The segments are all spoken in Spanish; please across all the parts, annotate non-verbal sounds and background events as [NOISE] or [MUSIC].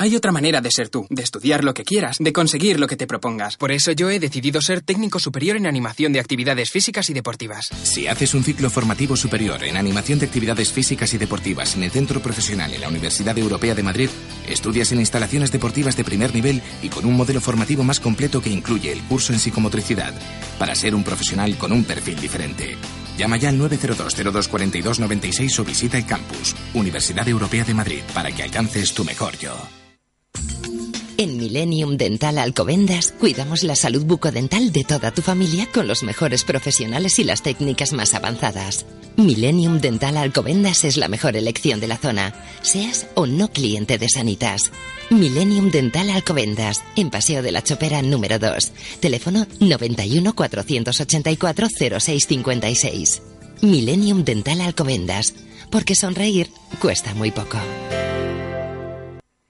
Hay otra manera de ser tú, de estudiar lo que quieras, de conseguir lo que te propongas. Por eso yo he decidido ser técnico superior en animación de actividades físicas y deportivas. Si haces un ciclo formativo superior en animación de actividades físicas y deportivas en el Centro Profesional en la Universidad Europea de Madrid, estudias en instalaciones deportivas de primer nivel y con un modelo formativo más completo que incluye el curso en psicomotricidad, para ser un profesional con un perfil diferente. Llama ya al 902-0242-96 o visita el campus, Universidad Europea de Madrid, para que alcances tu mejor yo. En Millennium Dental Alcobendas cuidamos la salud bucodental de toda tu familia con los mejores profesionales y las técnicas más avanzadas. Millennium Dental Alcobendas es la mejor elección de la zona, seas o no cliente de Sanitas. Millennium Dental Alcobendas, en Paseo de la Chopera número 2. Teléfono 91 484 0656. Millennium Dental Alcobendas, porque sonreír cuesta muy poco.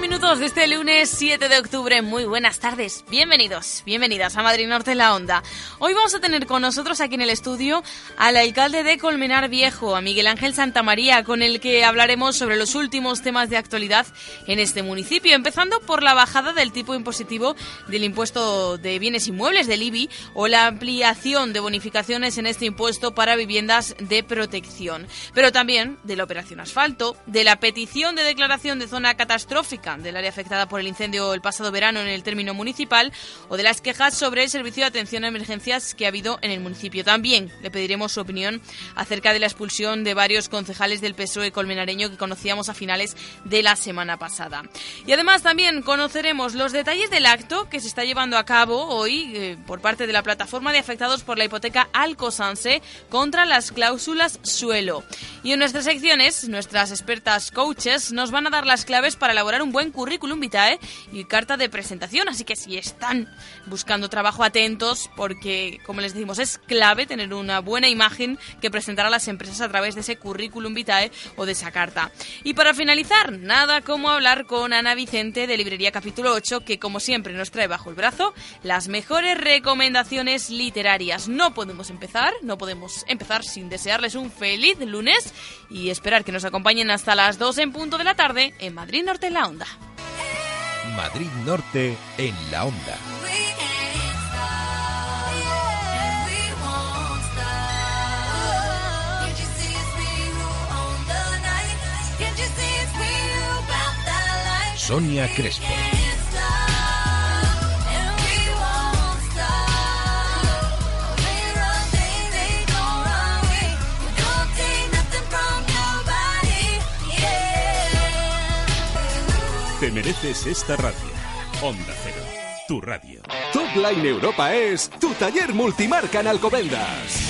Minutos de este lunes 7 de octubre. Muy buenas tardes. Bienvenidos, bienvenidas a Madrid Norte en la Onda. Hoy vamos a tener con nosotros aquí en el estudio al alcalde de Colmenar Viejo, a Miguel Ángel Santamaría, con el que hablaremos sobre los últimos temas de actualidad en este municipio, empezando por la bajada del tipo impositivo del impuesto de bienes inmuebles del IBI o la ampliación de bonificaciones en este impuesto para viviendas de protección, pero también de la operación asfalto, de la petición de declaración de zona catastrófica del área afectada por el incendio el pasado verano en el término municipal o de las quejas sobre el servicio de atención a emergencias que ha habido en el municipio. También le pediremos su opinión acerca de la expulsión de varios concejales del PSOE colmenareño que conocíamos a finales de la semana pasada. Y además también conoceremos los detalles del acto que se está llevando a cabo hoy eh, por parte de la plataforma de afectados por la hipoteca Alcosanse contra las cláusulas suelo. Y en nuestras secciones, nuestras expertas coaches nos van a dar las claves para elaborar un buen currículum vitae y carta de presentación. Así que si están buscando trabajo, atentos, porque, como les decimos, es clave tener una buena imagen que presentar a las empresas a través de ese currículum vitae o de esa carta. Y para finalizar, nada como hablar con Ana Vicente de Librería Capítulo 8, que como siempre nos trae bajo el brazo las mejores recomendaciones literarias. No podemos empezar, no podemos empezar sin desearles un feliz lunes y esperar que nos acompañen hasta las 2 en punto de la tarde en Madrid Norte en la Onda. Madrid Norte en la Onda. Sonia Crespo. Te mereces esta radio. Onda Cero, tu radio. Top Line Europa es tu taller multimarca en Alcobendas.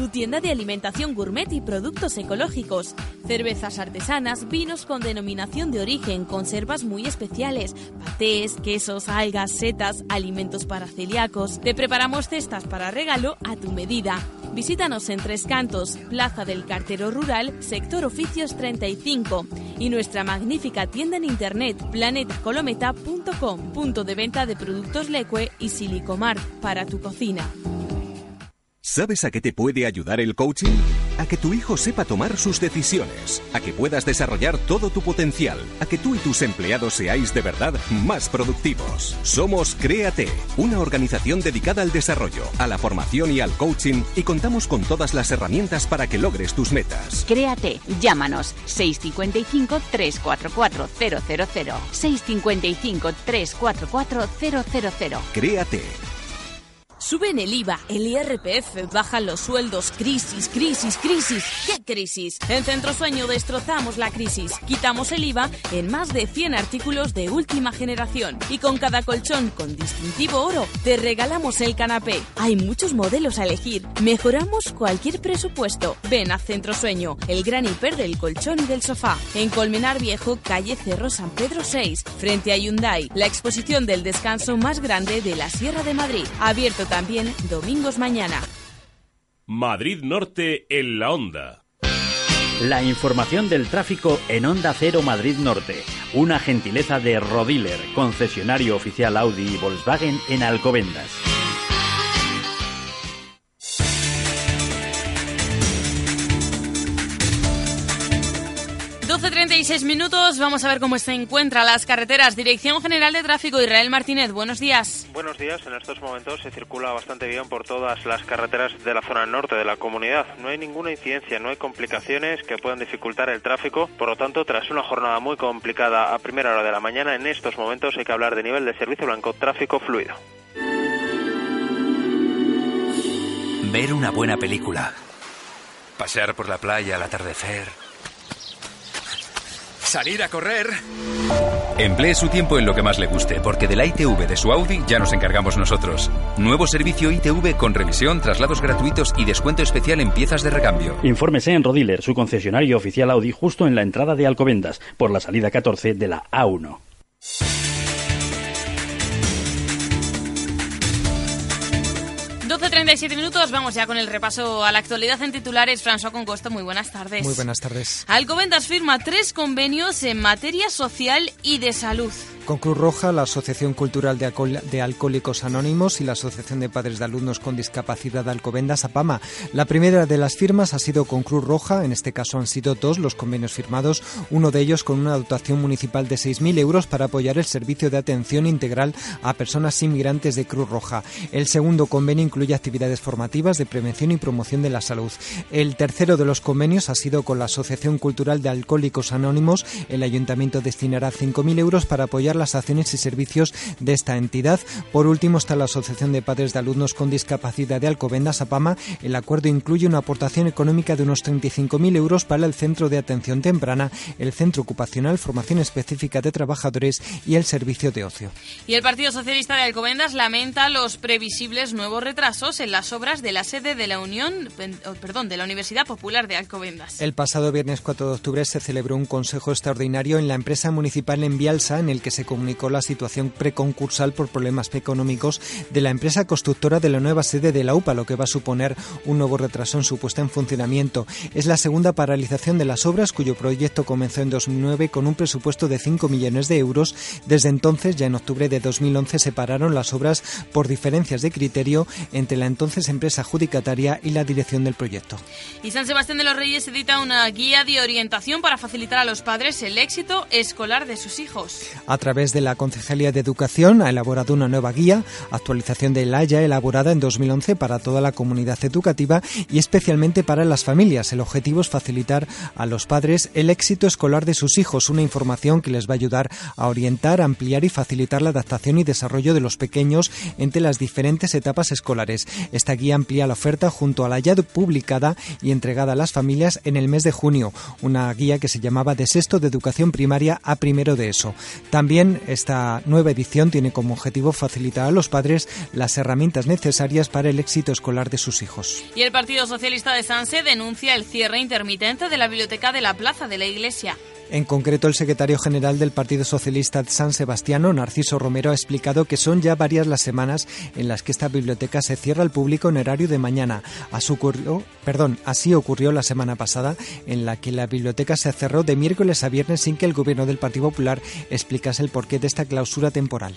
tu tienda de alimentación gourmet y productos ecológicos, cervezas artesanas, vinos con denominación de origen, conservas muy especiales, patés, quesos, algas, setas, alimentos para celíacos. Te preparamos cestas para regalo a tu medida. Visítanos en Tres Cantos, Plaza del Cartero Rural, Sector Oficios 35 y nuestra magnífica tienda en internet planetacolometa.com, punto de venta de productos Leque y Silicomar para tu cocina. ¿Sabes a qué te puede ayudar el coaching? A que tu hijo sepa tomar sus decisiones, a que puedas desarrollar todo tu potencial, a que tú y tus empleados seáis de verdad más productivos. Somos Créate, una organización dedicada al desarrollo, a la formación y al coaching y contamos con todas las herramientas para que logres tus metas. Créate, llámanos 655 344 000 655 344 000. Créate Suben el IVA, el IRPF, bajan los sueldos, crisis, crisis, crisis. ¿Qué crisis? En Centro Sueño destrozamos la crisis. Quitamos el IVA en más de 100 artículos de última generación. Y con cada colchón con distintivo oro, te regalamos el canapé. Hay muchos modelos a elegir. Mejoramos cualquier presupuesto. Ven a Centro Sueño, el gran hiper del colchón y del sofá. En Colmenar Viejo, calle Cerro San Pedro 6, frente a Hyundai. La exposición del descanso más grande de la Sierra de Madrid. Abierto también domingos mañana. Madrid Norte en la onda. La información del tráfico en Onda Cero Madrid Norte. Una gentileza de Rodiler, concesionario oficial Audi y Volkswagen en Alcobendas. 12.36 minutos, vamos a ver cómo se encuentran las carreteras. Dirección General de Tráfico, Israel Martínez, buenos días. Buenos días, en estos momentos se circula bastante bien por todas las carreteras de la zona norte de la comunidad. No hay ninguna incidencia, no hay complicaciones que puedan dificultar el tráfico. Por lo tanto, tras una jornada muy complicada a primera hora de la mañana, en estos momentos hay que hablar de nivel de servicio blanco, tráfico fluido. Ver una buena película. Pasear por la playa al atardecer salir a correr. Emplee su tiempo en lo que más le guste, porque de la ITV de su Audi ya nos encargamos nosotros. Nuevo servicio ITV con revisión, traslados gratuitos y descuento especial en piezas de recambio. Infórmese en Rodiler, su concesionario oficial Audi, justo en la entrada de Alcobendas, por la salida 14 de la A1. 12.37 minutos, vamos ya con el repaso a la actualidad en titulares. François Concosta, muy buenas tardes. Muy buenas tardes. Alcobendas firma tres convenios en materia social y de salud. Con Cruz Roja, la Asociación Cultural de, Alcohólicos Anónimos y la Asociación de Padres de Alumnos con Discapacidad Alcobendas, APAMA. La primera de las firmas ha sido con Cruz Roja, en este caso han sido dos los convenios firmados, uno de ellos con una dotación municipal de 6.000 euros para apoyar el servicio de atención integral a personas inmigrantes de Cruz Roja. El segundo convenio incluye actividades formativas de prevención y promoción de la salud. El tercero de los convenios ha sido con la Asociación Cultural de Alcohólicos Anónimos. El ayuntamiento destinará 5.000 euros para apoyar las acciones y servicios de esta entidad. Por último está la Asociación de Padres de Alumnos con Discapacidad de Alcobendas, APAMA. El acuerdo incluye una aportación económica de unos 35.000 euros para el Centro de Atención Temprana, el Centro Ocupacional, Formación Específica de Trabajadores y el Servicio de Ocio. Y el Partido Socialista de Alcobendas lamenta los previsibles nuevos retrasos en las obras de la sede de la Unión, oh, perdón, de la Universidad Popular de Alcobendas. El pasado viernes 4 de octubre se celebró un consejo extraordinario en la empresa municipal en Vialsa en el que se comunicó la situación preconcursal por problemas económicos de la empresa constructora de la nueva sede de la UPA, lo que va a suponer un nuevo retraso en su puesta en funcionamiento. Es la segunda paralización de las obras, cuyo proyecto comenzó en 2009 con un presupuesto de 5 millones de euros. Desde entonces, ya en octubre de 2011, se pararon las obras por diferencias de criterio entre la entonces empresa adjudicataria y la dirección del proyecto. Y San Sebastián de los Reyes edita una guía de orientación para facilitar a los padres el éxito escolar de sus hijos. A través de la Concejalía de Educación ha elaborado una nueva guía, actualización de la ya elaborada en 2011 para toda la comunidad educativa y especialmente para las familias. El objetivo es facilitar a los padres el éxito escolar de sus hijos, una información que les va a ayudar a orientar, ampliar y facilitar la adaptación y desarrollo de los pequeños entre las diferentes etapas escolares. Esta guía amplía la oferta junto a la ya publicada y entregada a las familias en el mes de junio, una guía que se llamaba de sexto de educación primaria a primero de eso. También esta nueva edición tiene como objetivo facilitar a los padres las herramientas necesarias para el éxito escolar de sus hijos. Y el Partido Socialista de Sanse denuncia el cierre intermitente de la biblioteca de la Plaza de la Iglesia. En concreto, el secretario general del Partido Socialista de San Sebastiano, Narciso Romero, ha explicado que son ya varias las semanas en las que esta biblioteca se cierra al público en horario de mañana. Perdón, así ocurrió la semana pasada, en la que la biblioteca se cerró de miércoles a viernes sin que el gobierno del Partido Popular explicase el porqué de esta clausura temporal.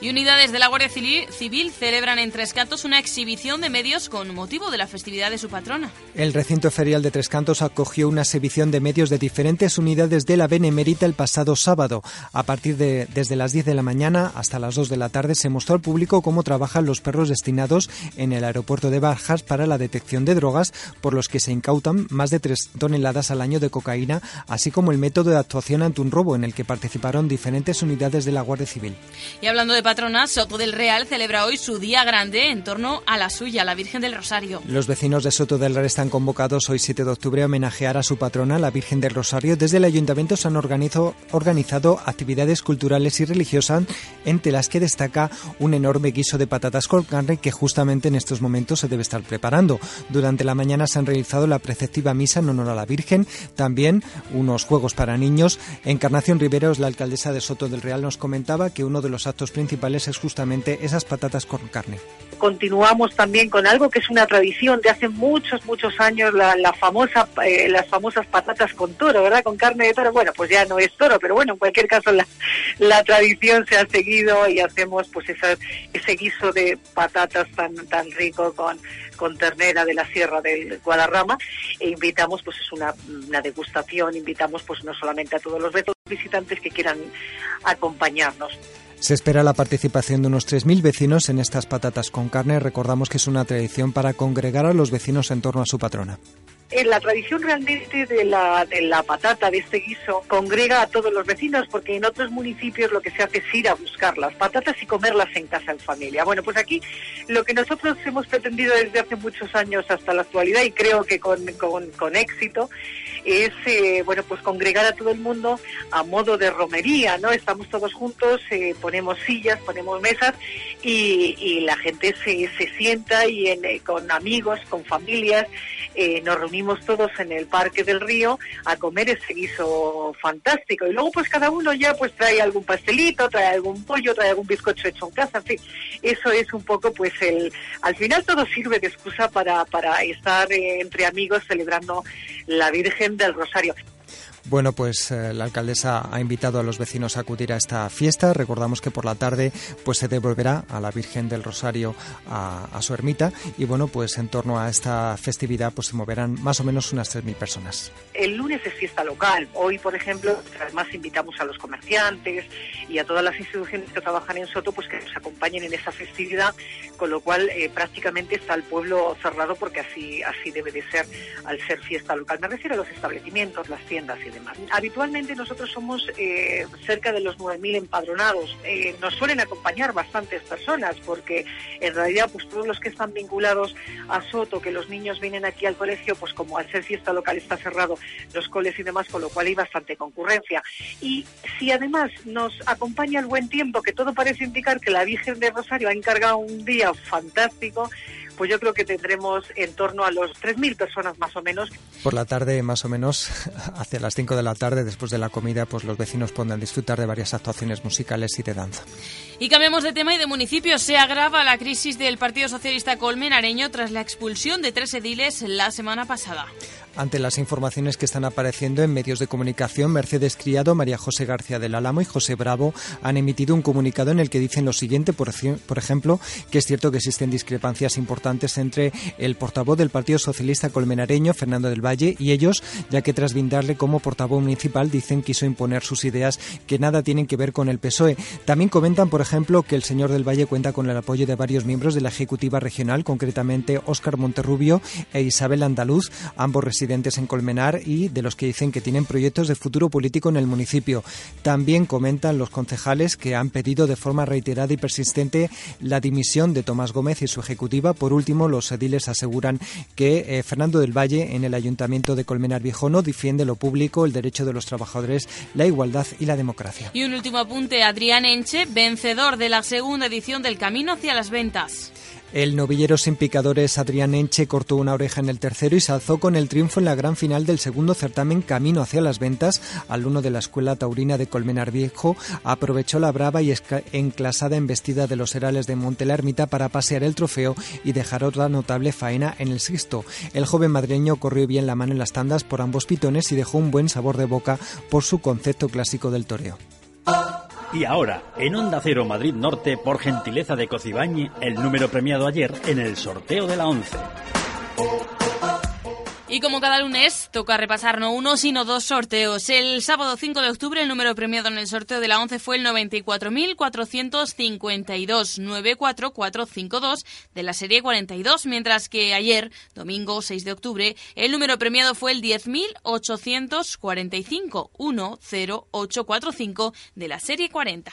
Y unidades de la Guardia Civil celebran en Tres Cantos una exhibición de medios con motivo de la festividad de su patrona. El recinto ferial de Tres Cantos acogió una exhibición de medios de diferentes unidades de la Benemérita el pasado sábado. A partir de desde las 10 de la mañana hasta las 2 de la tarde se mostró al público cómo trabajan los perros destinados en el aeropuerto de Barjas para la detección de drogas, por los que se incautan más de 3 toneladas al año de cocaína, así como el método de actuación ante un robo en el que participaron diferentes unidades de la Guardia Civil. Y hablando de patronas, Soto del Real celebra hoy su día grande en torno a la suya, la Virgen del Rosario. Los vecinos de Soto del Real están convocados hoy 7 de octubre a homenajear a su patrona, la Virgen del Rosario. Desde el ayuntamiento se han organizado, organizado actividades culturales y religiosas, entre las que destaca un enorme guiso de patatas con carne que justamente en estos momentos se debe estar preparando. Durante la mañana se han realizado la preceptiva misa en honor a la Virgen, también unos juegos para niños. Encarnación Riveros, la alcaldesa de Soto del Real, nos comentaba que uno de los actos principales es justamente esas patatas con carne continuamos también con algo que es una tradición de hace muchos, muchos años, la, famosa, eh, las famosas patatas con toro, ¿verdad? Con carne de toro. Bueno, pues ya no es toro, pero bueno, en cualquier caso la, la tradición se ha seguido y hacemos pues esa, ese guiso de patatas tan, tan rico con, con ternera de la Sierra del Guadarrama e invitamos pues es una, una degustación, invitamos pues no solamente a todos los visitantes que quieran acompañarnos. Se espera la participación de unos 3.000 vecinos en estas patatas con carne. Recordamos que es una tradición para congregar a los vecinos en torno a su patrona. En la tradición realmente de la, de la patata, de este guiso, congrega a todos los vecinos, porque en otros municipios lo que se hace es ir a buscar las patatas y comerlas en casa en familia. Bueno, pues aquí lo que nosotros hemos pretendido desde hace muchos años hasta la actualidad, y creo que con, con, con éxito, es eh, bueno pues congregar a todo el mundo a modo de romería, ¿no? Estamos todos juntos, eh, ponemos sillas, ponemos mesas y, y la gente se, se sienta y en, eh, con amigos, con familias, nos reunimos todos en el Parque del Río a comer ese guiso fantástico. Y luego pues cada uno ya pues trae algún pastelito, trae algún pollo, trae algún bizcocho hecho en casa, en fin. Eso es un poco pues el... Al final todo sirve de excusa para, para estar entre amigos celebrando la Virgen del Rosario. Bueno, pues eh, la alcaldesa ha invitado a los vecinos a acudir a esta fiesta. Recordamos que por la tarde pues se devolverá a la Virgen del Rosario a, su ermita y bueno, pues en torno a esta festividad pues se moverán más o menos unas 3.000 personas. El lunes es fiesta local. Hoy, por ejemplo, además invitamos a los comerciantes y a todas las instituciones que trabajan en Soto pues que nos acompañen en esa festividad, con lo cual eh, prácticamente está el pueblo cerrado porque así así debe de ser al ser fiesta local. Me refiero a los establecimientos, las tiendas y Habitualmente nosotros somos eh, cerca de los 9.000 empadronados. Eh, nos suelen acompañar bastantes personas porque en realidad pues todos los que están vinculados a Soto, que los niños vienen aquí al colegio, pues como al ser fiesta local está cerrado los coles y demás, con lo cual hay bastante concurrencia. Y si además nos acompaña el buen tiempo, que todo parece indicar que la Virgen de Rosario ha encargado un día fantástico, pues yo creo que tendremos en torno a los 3.000 personas más o menos. Por la tarde, más o menos, [LAUGHS] hacia las 5 de la tarde, después de la comida, pues los vecinos podrán disfrutar de varias actuaciones musicales y de danza. Y cambiamos de tema y de municipio. Se agrava la crisis del Partido Socialista Colmenareño tras la expulsión de tres ediles la semana pasada. Ante las informaciones que están apareciendo en medios de comunicación, Mercedes Criado, María José García del Álamo y José Bravo han emitido un comunicado en el que dicen lo siguiente, por, ejemplo, que es cierto que existen discrepancias importantes entre el portavoz del Partido Socialista colmenareño, Fernando del Valle, y ellos, ya que tras brindarle como portavoz municipal, dicen quiso imponer sus ideas que nada tienen que ver con el PSOE. También comentan, por ejemplo, que el señor del Valle cuenta con el apoyo de varios miembros de la Ejecutiva Regional, concretamente Óscar Monterrubio e Isabel Andaluz, ambos residentes en Colmenar y de los que dicen que tienen proyectos de futuro político en el municipio. También comentan los concejales que han pedido de forma reiterada y persistente la dimisión de Tomás Gómez y su ejecutiva. Por último, los ediles aseguran que eh, Fernando del Valle en el Ayuntamiento de Colmenar Viejo no defiende lo público, el derecho de los trabajadores, la igualdad y la democracia. Y un último apunte, Adrián Enche, vencedor de la segunda edición del Camino hacia las Ventas. El novillero sin picadores Adrián Enche cortó una oreja en el tercero y se alzó con el triunfo en la gran final del segundo certamen Camino hacia las Ventas. Alumno de la Escuela Taurina de Colmenar Viejo aprovechó la brava y enclasada embestida de los herales de Monte la Ermita para pasear el trofeo y dejar otra notable faena en el sexto. El joven madrileño corrió bien la mano en las tandas por ambos pitones y dejó un buen sabor de boca por su concepto clásico del toreo. Y ahora, en Onda Cero Madrid Norte, por gentileza de Cocibañi, el número premiado ayer en el sorteo de la 11. Y como cada lunes, toca repasar no uno, sino dos sorteos. El sábado 5 de octubre, el número premiado en el sorteo de la 11 fue el 94.452, 94452 de la serie 42, mientras que ayer, domingo 6 de octubre, el número premiado fue el 10.845, 10845 de la serie 40.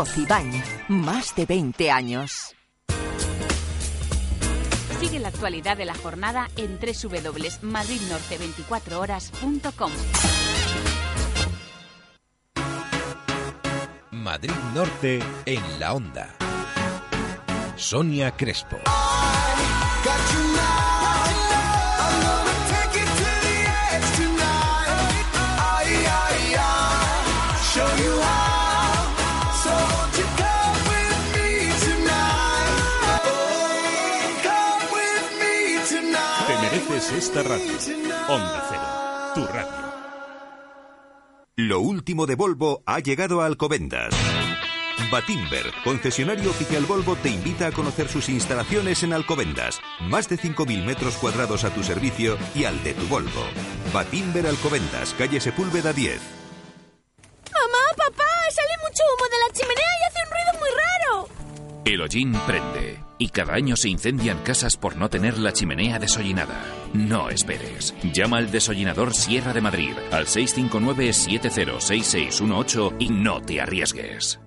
Cocibañ, más de 20 años. Sigue la actualidad de la jornada en www.madridnorte24horas.com. Madrid Norte en la onda. Sonia Crespo. Esta radio. Onda Cero, tu radio. Lo último de Volvo ha llegado a Alcobendas. Batimber, concesionario oficial Volvo, te invita a conocer sus instalaciones en Alcobendas. Más de 5.000 metros cuadrados a tu servicio y al de tu Volvo. Batimber Alcobendas, calle Sepúlveda 10. Mamá, papá, sale mucho humo de la chimenea y hace un ruido muy raro. El hollín prende y cada año se incendian casas por no tener la chimenea desollinada. No esperes. Llama al desollinador Sierra de Madrid al 659-706618 y no te arriesgues.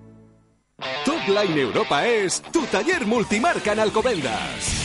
Top Line Europa es tu taller multimarca en Alcobendas.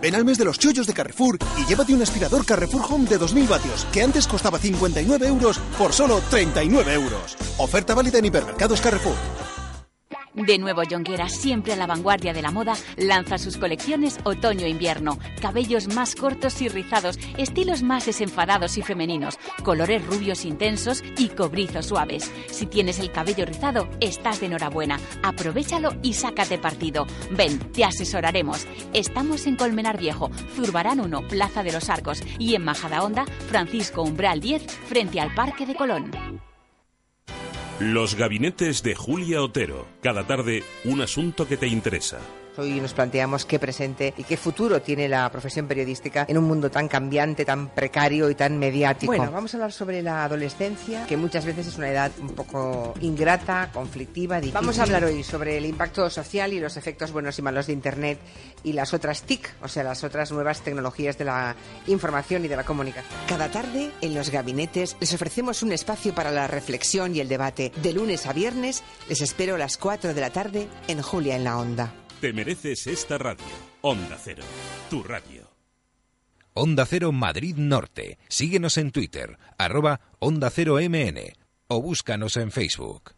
Ven al mes de los chollos de Carrefour y llévate un aspirador Carrefour Home de 2000 vatios que antes costaba 59 euros por solo 39 euros. Oferta válida en hipermercados Carrefour. De nuevo, Jonquera, siempre a la vanguardia de la moda, lanza sus colecciones otoño-invierno. Cabellos más cortos y rizados, estilos más desenfadados y femeninos, colores rubios intensos y cobrizos suaves. Si tienes el cabello rizado, estás de enhorabuena. Aprovechalo y sácate partido. Ven, te asesoraremos. Estamos en Colmenar Viejo, Zurbarán 1, Plaza de los Arcos y en Majadahonda, Francisco Umbral 10, frente al Parque de Colón. Los gabinetes de Julia Otero. Cada tarde, un asunto que te interesa. Hoy nos planteamos qué presente y qué futuro tiene la profesión periodística en un mundo tan cambiante, tan precario y tan mediático. Bueno, vamos a hablar sobre la adolescencia, que muchas veces es una edad un poco ingrata, conflictiva, difícil. Vamos a hablar hoy sobre el impacto social y los efectos buenos y malos de Internet y las otras TIC, o sea, las otras nuevas tecnologías de la información y de la comunicación. Cada tarde, en los gabinetes, les ofrecemos un espacio para la reflexión y el debate. De lunes a viernes, les espero a las 4 de la tarde en Julia en la Onda. Te mereces esta radio. Onda Cero, tu radio. Onda Cero Madrid Norte. Síguenos en Twitter, arroba Onda Cero MN o búscanos en Facebook.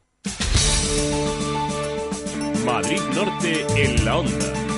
Madrid Norte en la onda.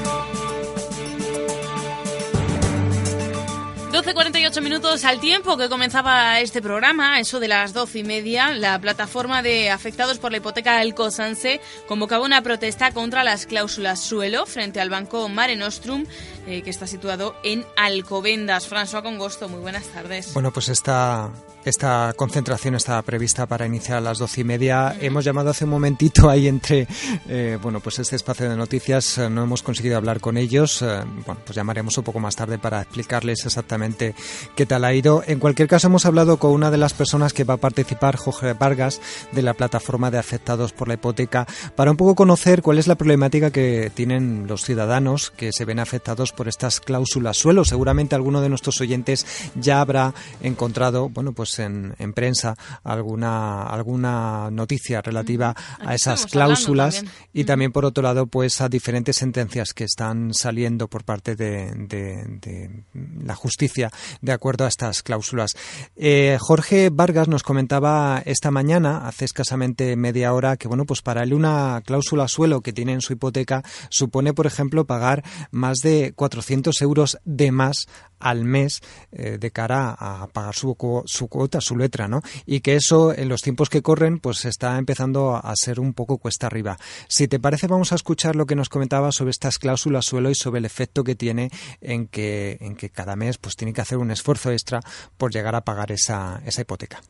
12.48 minutos al tiempo que comenzaba este programa, eso de las doce y media, la plataforma de afectados por la hipoteca del Cosanse convocaba una protesta contra las cláusulas suelo frente al banco Mare Nostrum, eh, que está situado en Alcobendas. François Congosto, muy buenas tardes. Bueno, pues esta, esta concentración estaba prevista para iniciar a las doce y media. Hemos llamado hace un momentito ahí entre, eh, bueno, pues este espacio de noticias. eh, no hemos conseguido hablar con ellos. eh, bueno, pues llamaremos un poco más tarde para explicarles exactamente qué tal ha ido. En cualquier caso, hemos hablado con una de las personas que va a participar, Jorge Vargas, de la plataforma de afectados por la hipoteca, para un poco conocer cuál es la problemática que tienen los ciudadanos que se ven afectados por estas cláusulas suelo. Seguramente alguno de nuestros oyentes ya habrá encontrado, bueno, pues en, en prensa alguna alguna noticia relativa a esas cláusulas y también por otro lado pues a diferentes sentencias que están saliendo por parte de, la justicia de acuerdo a estas cláusulas. Eh, Jorge Vargas nos comentaba esta mañana, hace escasamente media hora, que bueno pues para él una cláusula suelo que tiene en su hipoteca supone por ejemplo pagar más de 400 euros de más al mes eh, de cara a pagar su, su cuota, su letra, ¿no? Y que eso en los tiempos que corren pues está empezando a ser un poco cuesta arriba. Si te parece vamos a escuchar lo que nos comentaba sobre estas cláusulas suelo y sobre el efecto que tiene en que, en que cada mes pues tiene que hacer un esfuerzo extra por llegar a pagar esa, esa hipoteca.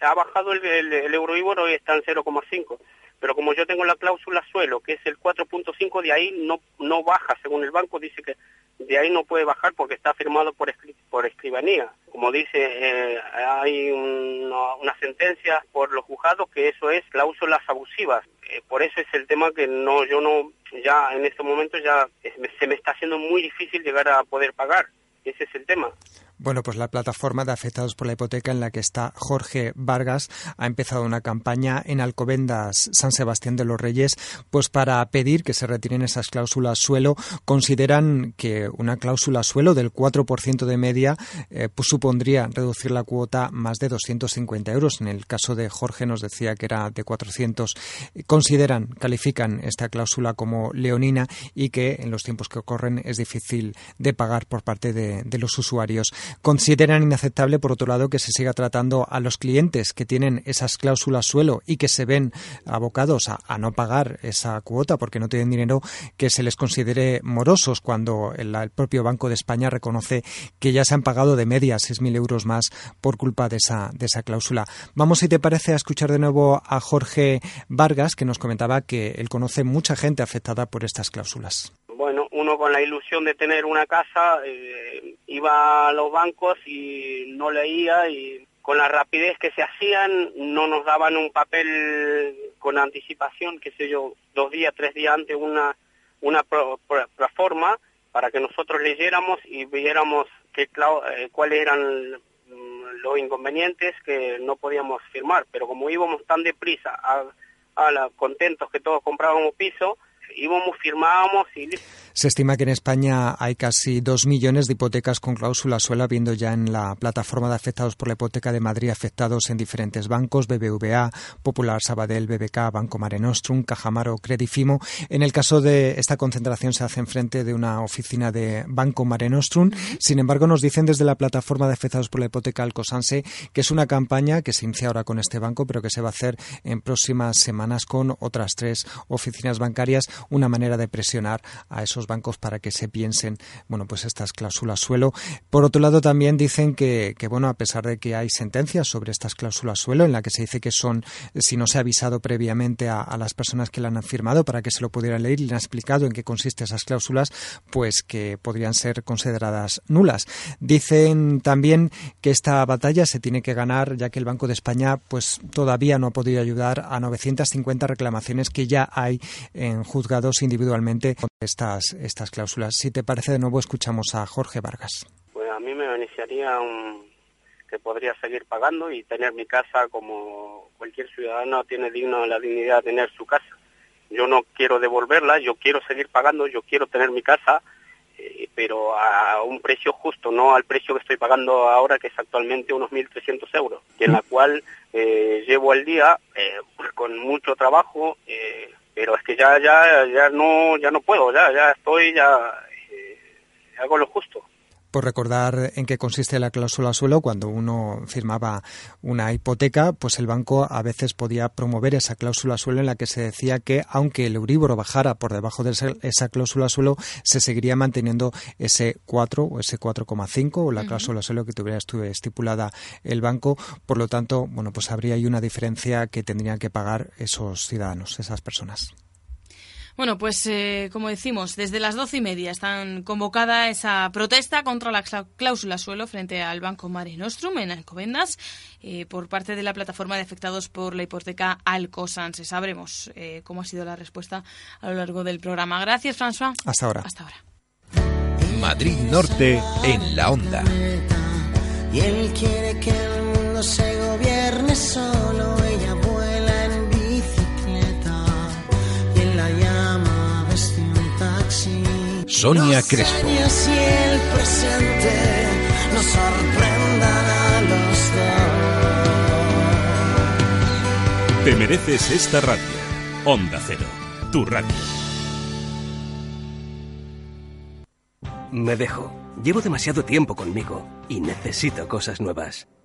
ha bajado el, el, el hoy está en 0,5 pero como yo tengo la cláusula suelo, que es el 4.5, de ahí no, no baja, según el banco dice que de ahí no puede bajar porque está firmado por, por escribanía. Como dice, eh, hay una, sentencia por los juzgados que eso es cláusulas abusivas. Eh, por eso es el tema que no, yo no, ya en este momento ya se me está haciendo muy difícil llegar a poder pagar. Ese es el tema. Bueno, pues la plataforma de afectados por la hipoteca en la que está Jorge Vargas ha empezado una campaña en Alcobendas San Sebastián de los Reyes, pues para pedir que se retiren esas cláusulas suelo. Consideran que una cláusula suelo del 4% de media eh, pues supondría reducir la cuota más de 250 euros. En el caso de Jorge nos decía que era de 400. Consideran, califican esta cláusula como leonina y que en los tiempos que ocurren es difícil de pagar por parte de los usuarios. Consideran inaceptable, por otro lado, que se siga tratando a los clientes que tienen esas cláusulas suelo y que se ven abocados a, no pagar esa cuota porque no tienen dinero, que se les considere morosos cuando el, propio Banco de España reconoce que ya se han pagado de media 6.000 euros más por culpa de esa, de esa cláusula. Vamos, si te parece, a escuchar de nuevo a Jorge Vargas, que nos comentaba que él conoce mucha gente afectada por estas cláusulas con la ilusión de tener una casa eh, iba a los bancos y no leía y con la rapidez que se hacían no nos daban un papel con anticipación, qué sé yo, dos días, tres días antes una, una proforma para que nosotros leyéramos y viéramos qué, eh, cuáles eran mm, los inconvenientes que no podíamos firmar. Pero como íbamos tan deprisa, a, a contentos que todos comprábamos piso, íbamos, firmábamos y Se estima que en España hay casi dos millones de hipotecas con cláusula suela, viendo ya en la plataforma de afectados por la hipoteca de Madrid afectados en diferentes bancos, BBVA, Popular Sabadell, BBK, Banco Mare Nostrum, Cajamar o Credifimo. En el caso de esta concentración se hace en frente de una oficina de Banco Mare Nostrum. Sin embargo, nos dicen desde la plataforma de afectados por la hipoteca Alcosanse que es una campaña que se inicia ahora con este banco, pero que se va a hacer en próximas semanas con otras tres oficinas bancarias una manera de presionar a esos bancos para que se piensen, bueno, pues estas cláusulas suelo. Por otro lado, también dicen que, que bueno, a pesar de que hay sentencias sobre estas cláusulas suelo, en la que se dice que son, si no se ha avisado previamente a, las personas que la han firmado para que se lo pudieran leer y le han explicado en qué consisten esas cláusulas, pues que podrían ser consideradas nulas. Dicen también que esta batalla se tiene que ganar, ya que el Banco de España, pues todavía no ha podido ayudar a 950 reclamaciones que ya hay en juzgados individualmente con estas, estas cláusulas. Si te parece, de nuevo escuchamos a Jorge Vargas. Pues a mí me beneficiaría que podría seguir pagando y tener mi casa como cualquier ciudadano tiene digno la dignidad de tener su casa. Yo no quiero devolverla, yo quiero seguir pagando, yo quiero tener mi casa, eh, pero a un precio justo, no al precio que estoy pagando ahora, que es actualmente unos 1.300 euros, en la cual eh, llevo el día eh, con mucho trabajo, pero es que ya ya ya no ya no puedo ya ya estoy ya eh, hago lo justo por recordar en qué consiste la cláusula suelo, cuando uno firmaba una hipoteca, pues el banco a veces podía promover esa cláusula suelo en la que se decía que aunque el Euribor bajara por debajo de esa cláusula suelo, se seguiría manteniendo ese 4 o ese 4,5 o la cláusula suelo que tuviera estipulada el banco. Por lo tanto, bueno, pues habría ahí una diferencia que tendrían que pagar esos ciudadanos, esas personas. Bueno, pues eh, como decimos, desde las doce y media están convocada esa protesta contra la cláusula suelo frente al Banco Mare Nostrum en Alcobendas eh, por parte de la plataforma de afectados por la hipoteca Alcosanse. Sabremos eh, cómo ha sido la respuesta a lo largo del programa. Gracias, François. Hasta ahora. Hasta ahora. Madrid Norte en la onda. Y él quiere que no se Sonia Los Crespo. años y el presente nos sorprendan a los dos. Te mereces esta radio. Onda Cero, tu radio. Me dejo. Llevo demasiado tiempo conmigo y necesito cosas nuevas.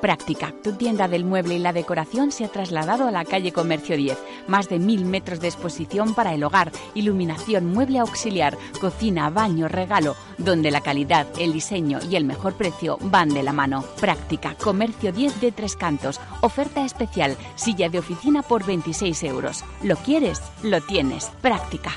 Práctica, tu tienda del mueble y la decoración se ha trasladado a la calle Comercio 10. Más de mil metros de exposición para el hogar, iluminación, mueble auxiliar, cocina, baño, regalo, donde la calidad, el diseño y el mejor precio van de la mano. Práctica, Comercio 10 de Tres Cantos. Oferta especial, silla de oficina por 26 euros. ¿Lo quieres? Lo tienes. Práctica.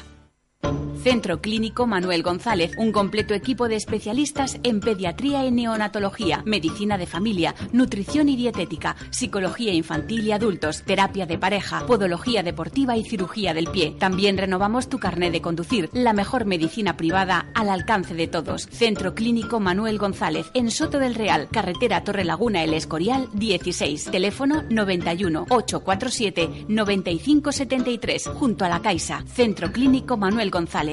Centro Clínico Manuel González, un completo equipo de especialistas en pediatría y neonatología, medicina de familia, nutrición y dietética, psicología infantil y adultos, terapia de pareja, podología deportiva y cirugía del pie. También renovamos tu carné de conducir, la mejor medicina privada al alcance de todos. Centro Clínico Manuel González, en Soto del Real, carretera Torre Laguna El Escorial 16, teléfono 91 847 9573, junto a la Caixa. Centro Clínico Manuel González,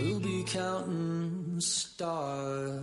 We'll be counting stars.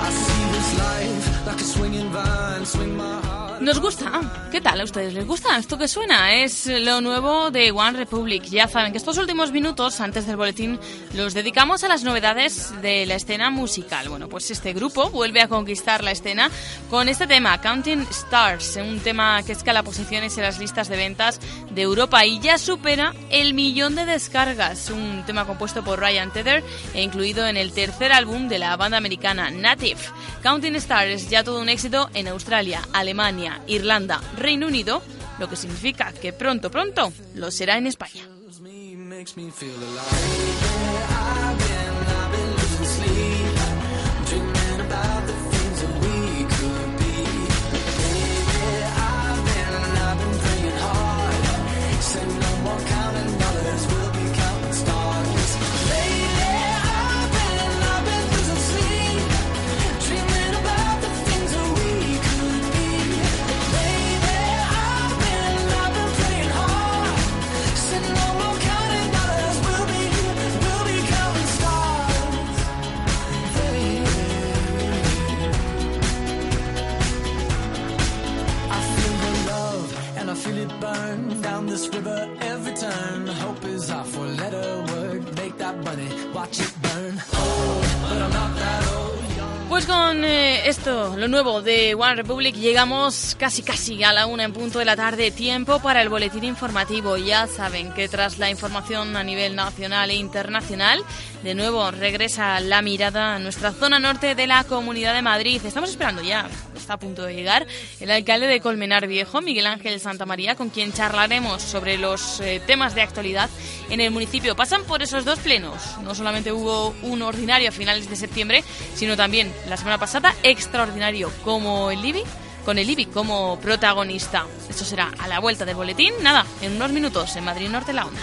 I see this life like a swinging vine, swing my heart. Nos gusta. ¿Qué tal a ustedes? ¿Les gusta esto que suena? Es lo nuevo de One Republic. Ya saben que estos últimos minutos, antes del boletín, los dedicamos a las novedades de la escena musical. Bueno, pues este grupo vuelve a conquistar la escena con este tema, Counting Stars, un tema que escala posiciones en las listas de ventas de Europa y ya supera el millón de descargas. Un tema compuesto por Ryan Tedder e incluido en el tercer álbum de la banda americana Native. Counting Stars ya todo un éxito en Australia, Alemania, Irlanda, Reino Unido, lo que significa que pronto, pronto lo será en España. It burn down this river every turn. Hope is our four-letter. Make that watch it burn. Oh, but I'm not that old. Pues con eh, esto, lo nuevo de One Republic, llegamos casi casi a la una en punto de la tarde. Tiempo para el boletín informativo. Ya saben que tras la información a nivel nacional e internacional, de nuevo regresa la mirada a nuestra zona norte de la Comunidad de Madrid. Estamos esperando ya está a punto de llegar el alcalde de Colmenar Viejo, Miguel Ángel Santamaría, con quien charlaremos sobre los eh, temas de actualidad en el municipio. Pasan por esos dos plenos. No solamente hubo un ordinario a finales de septiembre, sino también la semana pasada extraordinario como el IBI con el IBI como protagonista. Esto será a la vuelta del boletín, nada, en unos minutos en Madrid Norte La Onda.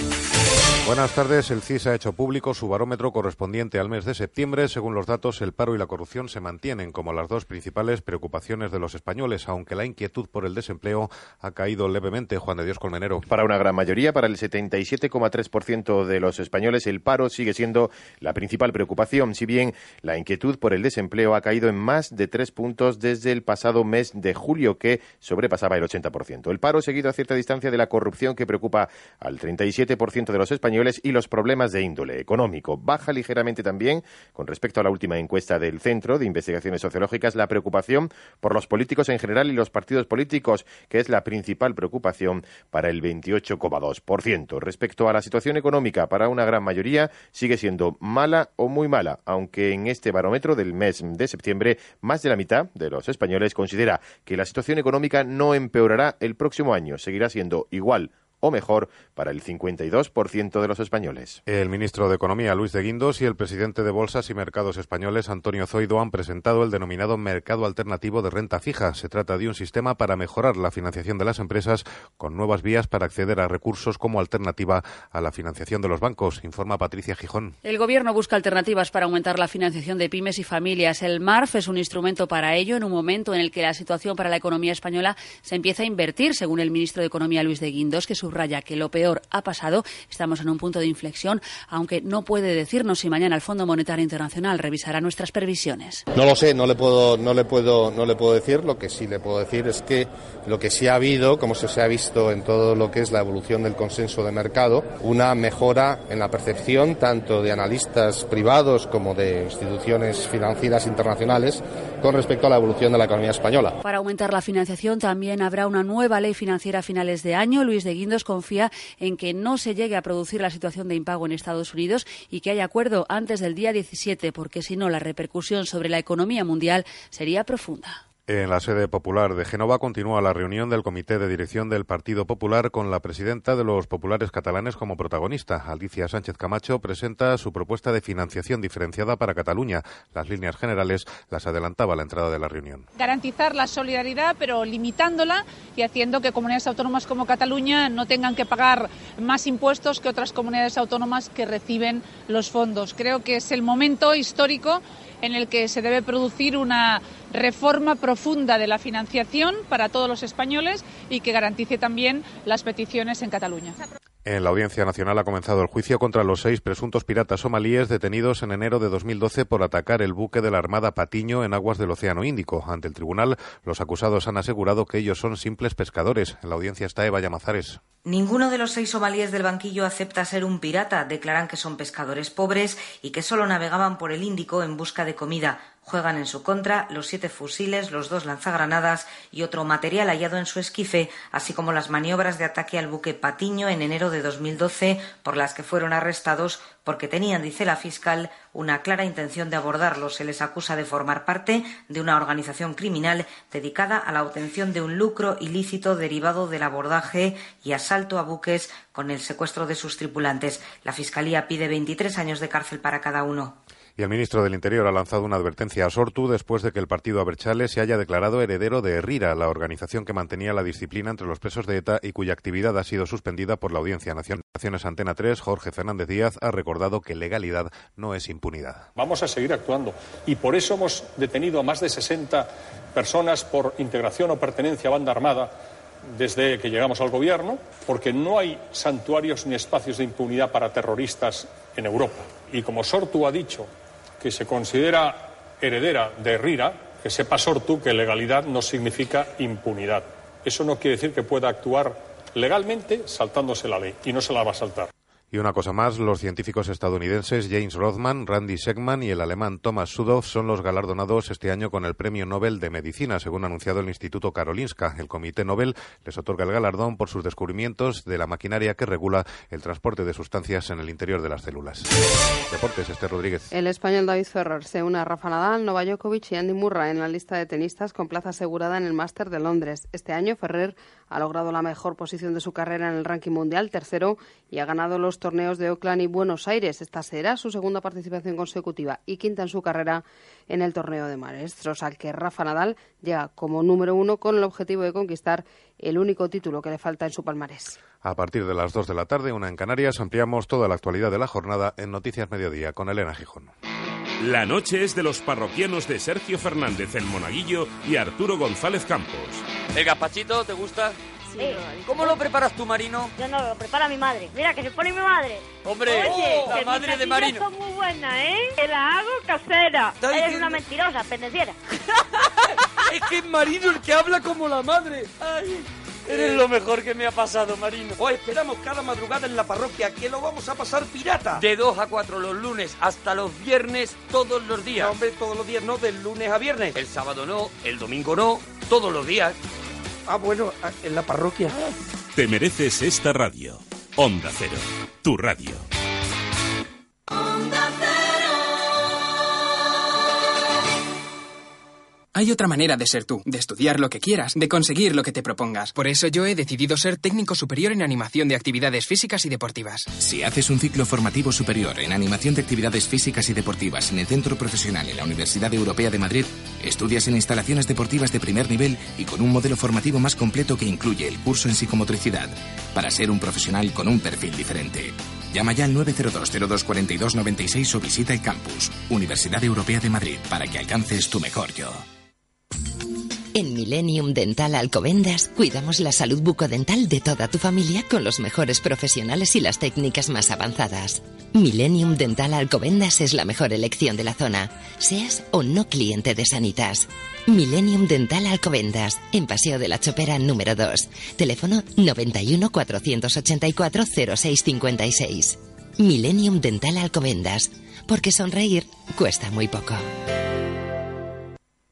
Buenas tardes. El CIS ha hecho público su barómetro correspondiente al mes de septiembre. Según los datos, el paro y la corrupción se mantienen como las dos principales preocupaciones de los españoles, aunque la inquietud por el desempleo ha caído levemente. Juan de Dios Colmenero. Para una gran mayoría, para el 77,3% de los españoles, el paro sigue siendo la principal preocupación, si bien la inquietud por el desempleo ha caído en más de tres puntos desde el pasado mes de julio, que sobrepasaba el 80%. El paro seguido a cierta distancia de la corrupción que preocupa al 37% de los españoles y los problemas de índole económico. Baja ligeramente también, con respecto a la última encuesta del Centro de Investigaciones Sociológicas, la preocupación por los políticos en general y los partidos políticos, que es la principal preocupación para el 28,2%. Respecto a la situación económica, para una gran mayoría sigue siendo mala o muy mala, aunque en este barómetro del mes de septiembre, más de la mitad de los españoles considera que la situación económica no empeorará el próximo año, seguirá siendo igual o mejor para el 52% de los españoles. El ministro de Economía, Luis de Guindos, y el presidente de Bolsas y Mercados Españoles, Antonio Zoido, han presentado el denominado Mercado Alternativo de Renta Fija. Se trata de un sistema para mejorar la financiación de las empresas con nuevas vías para acceder a recursos como alternativa a la financiación de los bancos, informa Patricia Gijón. El Gobierno busca alternativas para aumentar la financiación de pymes y familias. El MARF es un instrumento para ello en un momento en el que la situación para la economía española se empieza a invertir, según el ministro de Economía, Luis de Guindos, que su subraya que lo peor ha pasado, estamos en un punto de inflexión, aunque no puede decirnos si mañana el Fondo Monetario Internacional revisará nuestras previsiones. No lo sé, no le puedo, no le puedo, no le puedo decir. Lo que sí le puedo decir es que lo que sí ha habido, como se ha visto en todo lo que es la evolución del consenso de mercado, una mejora en la percepción tanto de analistas privados como de instituciones financieras internacionales con respecto a la evolución de la economía española. Para aumentar la financiación también habrá una nueva ley financiera a finales de año. Luis de Guindos confía en que no se llegue a producir la situación de impago en Estados Unidos y que haya acuerdo antes del día 17, porque si no, la repercusión sobre la economía mundial sería profunda. En la sede popular de Génova continúa la reunión del Comité de Dirección del Partido Popular con la presidenta de los populares catalanes como protagonista. Alicia Sánchez Camacho presenta su propuesta de financiación diferenciada para Cataluña. Las líneas generales las adelantaba la entrada de la reunión. Garantizar la solidaridad, pero limitándola y haciendo que comunidades autónomas como Cataluña no tengan que pagar más impuestos que otras comunidades autónomas que reciben los fondos. Creo que es el momento histórico en el que se debe producir una reforma profunda de la financiación para todos los españoles y que garantice también las peticiones en Cataluña. En la Audiencia Nacional ha comenzado el juicio contra los seis presuntos piratas somalíes detenidos en enero de 2012 por atacar el buque de la Armada Patiño en aguas del Océano Índico. Ante el tribunal, los acusados han asegurado que ellos son simples pescadores. En la audiencia está Eva Llamazares. Ninguno de los seis somalíes del banquillo acepta ser un pirata. Declaran que son pescadores pobres y que solo navegaban por el Índico en busca de comida. Juegan en su contra los siete fusiles, los dos lanzagranadas y otro material hallado en su esquife, así como las maniobras de ataque al buque Patiño en enero de 2012, por las que fueron arrestados porque tenían, dice la fiscal, una clara intención de abordarlos. Se les acusa de formar parte de una organización criminal dedicada a la obtención de un lucro ilícito derivado del abordaje y asalto a buques con el secuestro de sus tripulantes. La fiscalía pide 23 años de cárcel para cada uno. Y el ministro del Interior ha lanzado una advertencia a Sortu después de que el partido Aberchale se haya declarado heredero de Herrira, la organización que mantenía la disciplina entre los presos de ETA y cuya actividad ha sido suspendida por la Audiencia Nacional. Antena 3, Jorge Fernández Díaz ha recordado que legalidad no es impunidad. Vamos a seguir actuando y por eso hemos detenido a más de 60 personas por integración o pertenencia a banda armada desde que llegamos al gobierno, porque no hay santuarios ni espacios de impunidad para terroristas en Europa. Y como Sortu ha dicho que se considera heredera de Rira, que sepa Sortu que legalidad no significa impunidad. Eso no quiere decir que pueda actuar legalmente saltándose la ley y no se la va a saltar. Y una cosa más, los científicos estadounidenses James Rothman, Randy Segman y el alemán Thomas Sudow son los galardonados este año con el Premio Nobel de Medicina, según ha anunciado el Instituto Karolinska. El Comité Nobel les otorga el galardón por sus descubrimientos de la maquinaria que regula el transporte de sustancias en el interior de las células. Deportes, Este Rodríguez. El español David Ferrer se une a Rafa Nadal, Novak Djokovic y Andy Murray en la lista de tenistas con plaza asegurada en el Máster de Londres. Este año Ferrer ha logrado la mejor posición de su carrera en el ranking mundial, tercero, y ha ganado los torneos de Oakland y Buenos Aires. Esta será su segunda participación consecutiva y quinta en su carrera en el torneo de maestros, al que Rafa Nadal llega como número uno con el objetivo de conquistar el único título que le falta en su palmarés. A partir de las 2 de la tarde, una en Canarias, ampliamos toda la actualidad de la jornada en Noticias Mediodía con Elena Gijón. La noche es de los parroquianos de Sergio Fernández el Monaguillo y Arturo González Campos. ¿El gazpachito te gusta? Sí. ¿Cómo lo preparas tú, Marino? Yo no, lo prepara mi madre. Mira, que se pone mi madre. Hombre, Oye, la que madre de Marino. son muy buenas, ¿eh? Que la hago casera. ¿Estás Eres diciendo? una mentirosa, pendenciera. [LAUGHS] Es que es Marino el que habla como la madre. Ay, eres lo mejor que me ha pasado, Marino. Os esperamos cada madrugada en la parroquia, que lo vamos a pasar pirata. De 2 a 4 los lunes hasta los viernes todos los días. No, hombre, todos los días no, del lunes a viernes. El sábado no, el domingo no, todos los días. Ah, bueno, ah, en la parroquia. Te mereces esta radio. Onda Cero, tu radio. Hay otra manera de ser tú, de estudiar lo que quieras, de conseguir lo que te propongas. Por eso yo he decidido ser técnico superior en animación de actividades físicas y deportivas. Si haces un ciclo formativo superior en animación de actividades físicas y deportivas en el Centro Profesional en la Universidad Europea de Madrid, estudias en instalaciones deportivas de primer nivel y con un modelo formativo más completo que incluye el curso en psicomotricidad, para ser un profesional con un perfil diferente. Llama ya al 902-024296 o visita el campus, Universidad Europea de Madrid, para que alcances tu mejor yo. En Millennium Dental Alcobendas cuidamos la salud bucodental de toda tu familia con los mejores profesionales y las técnicas más avanzadas. Millennium Dental Alcobendas es la mejor elección de la zona, seas o no cliente de Sanitas. Millennium Dental Alcobendas, en Paseo de la Chopera número 2. Teléfono 91 484 0656. Millennium Dental Alcobendas, porque sonreír cuesta muy poco.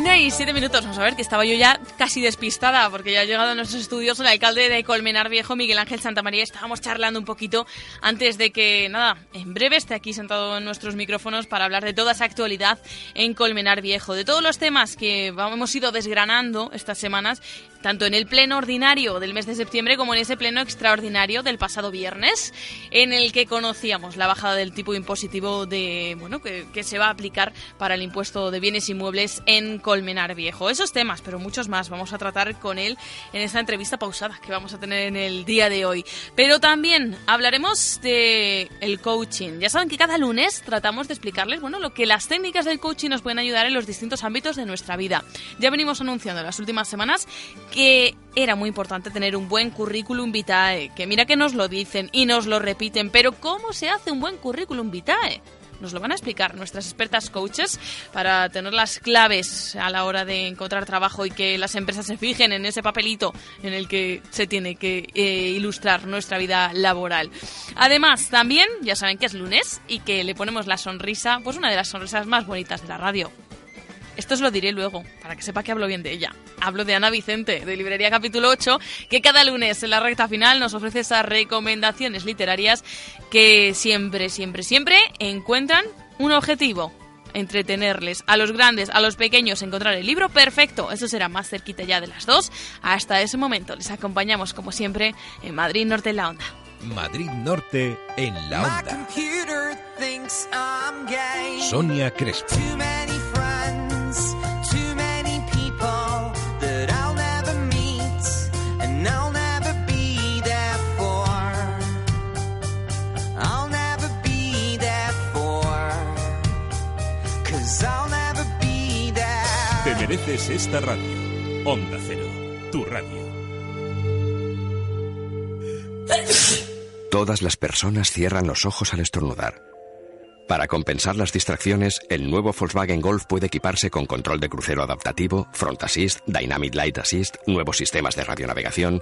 Una y siete minutos. Vamos a ver que estaba yo ya casi despistada porque ya ha llegado a nuestros estudios el alcalde de Colmenar Viejo, Miguel Ángel Santamaría. Estábamos charlando un poquito antes de que, nada, en breve esté aquí sentado en nuestros micrófonos para hablar de toda esa actualidad en Colmenar Viejo, de todos los temas que hemos ido desgranando estas semanas, tanto en el pleno ordinario del mes de septiembre como en ese pleno extraordinario del pasado viernes, en el que conocíamos la bajada del tipo impositivo de, bueno, que, se va a aplicar para el impuesto de bienes inmuebles en Colmenar Viejo. Esos temas, pero muchos más, vamos a tratar con él en esta entrevista pausada que vamos a tener en el día de hoy. Pero también hablaremos de el coaching. Ya saben que cada lunes tratamos de explicarles, bueno, lo que las técnicas del coaching nos pueden ayudar en los distintos ámbitos de nuestra vida. Ya venimos anunciando en las últimas semanas que era muy importante tener un buen currículum vitae, que mira que nos lo dicen y nos lo repiten, pero ¿cómo se hace un buen currículum vitae? Nos lo van a explicar nuestras expertas coaches para tener las claves a la hora de encontrar trabajo y que las empresas se fijen en ese papelito en el que se tiene que eh, ilustrar nuestra vida laboral. Además, también ya saben que es lunes y que le ponemos la sonrisa, pues una de las sonrisas más bonitas de la radio. Esto os lo diré luego, para que sepa que hablo bien de ella. Hablo de Ana Vicente, de Librería Capítulo 8, que cada lunes en la recta final nos ofrece esas recomendaciones literarias que siempre, siempre, siempre encuentran un objetivo. Entretenerles a los grandes, a los pequeños, encontrar el libro perfecto. Eso será más cerquita ya de las dos. Hasta ese momento les acompañamos, como siempre, en Madrid Norte en la Onda. Madrid Norte en la My onda. computer thinks I'm gay. Sonia Crespo. Mereces esta radio. Onda Cero, tu radio. Todas las personas cierran los ojos al estornudar. Para compensar las distracciones, el nuevo Volkswagen Golf puede equiparse con control de crucero adaptativo, Front Assist, Dynamic Light Assist, nuevos sistemas de radionavegación.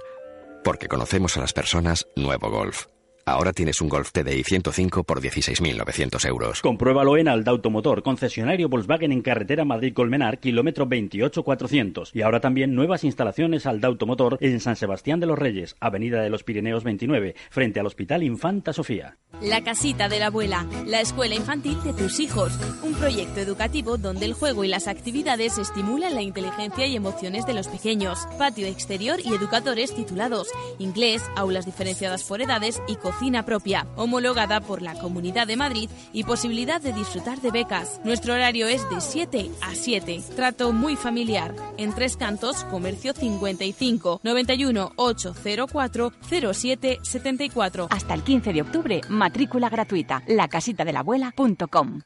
Porque conocemos a las personas, nuevo Golf. Ahora tienes un Golf TDI 105 por 16.900 euros. Compruébalo en Alda Automotor, concesionario Volkswagen en carretera Madrid-Colmenar, kilómetro 28400. Y ahora también nuevas instalaciones Alda Automotor en San Sebastián de los Reyes, avenida de los Pirineos 29, frente al Hospital Infanta Sofía. La casita de la abuela, la escuela infantil de tus hijos, un proyecto educativo donde el juego y las actividades estimulan la inteligencia y emociones de los pequeños, patio exterior y educadores titulados, inglés, aulas diferenciadas por edades y cocina propia, homologada por la Comunidad de Madrid y posibilidad de disfrutar de becas. Nuestro horario es de 7 a 7, trato muy familiar. En Tres Cantos, Comercio 55 91 804 07 74. Hasta el 15 de octubre, matrícula gratuita. lacasitadelabuela.com.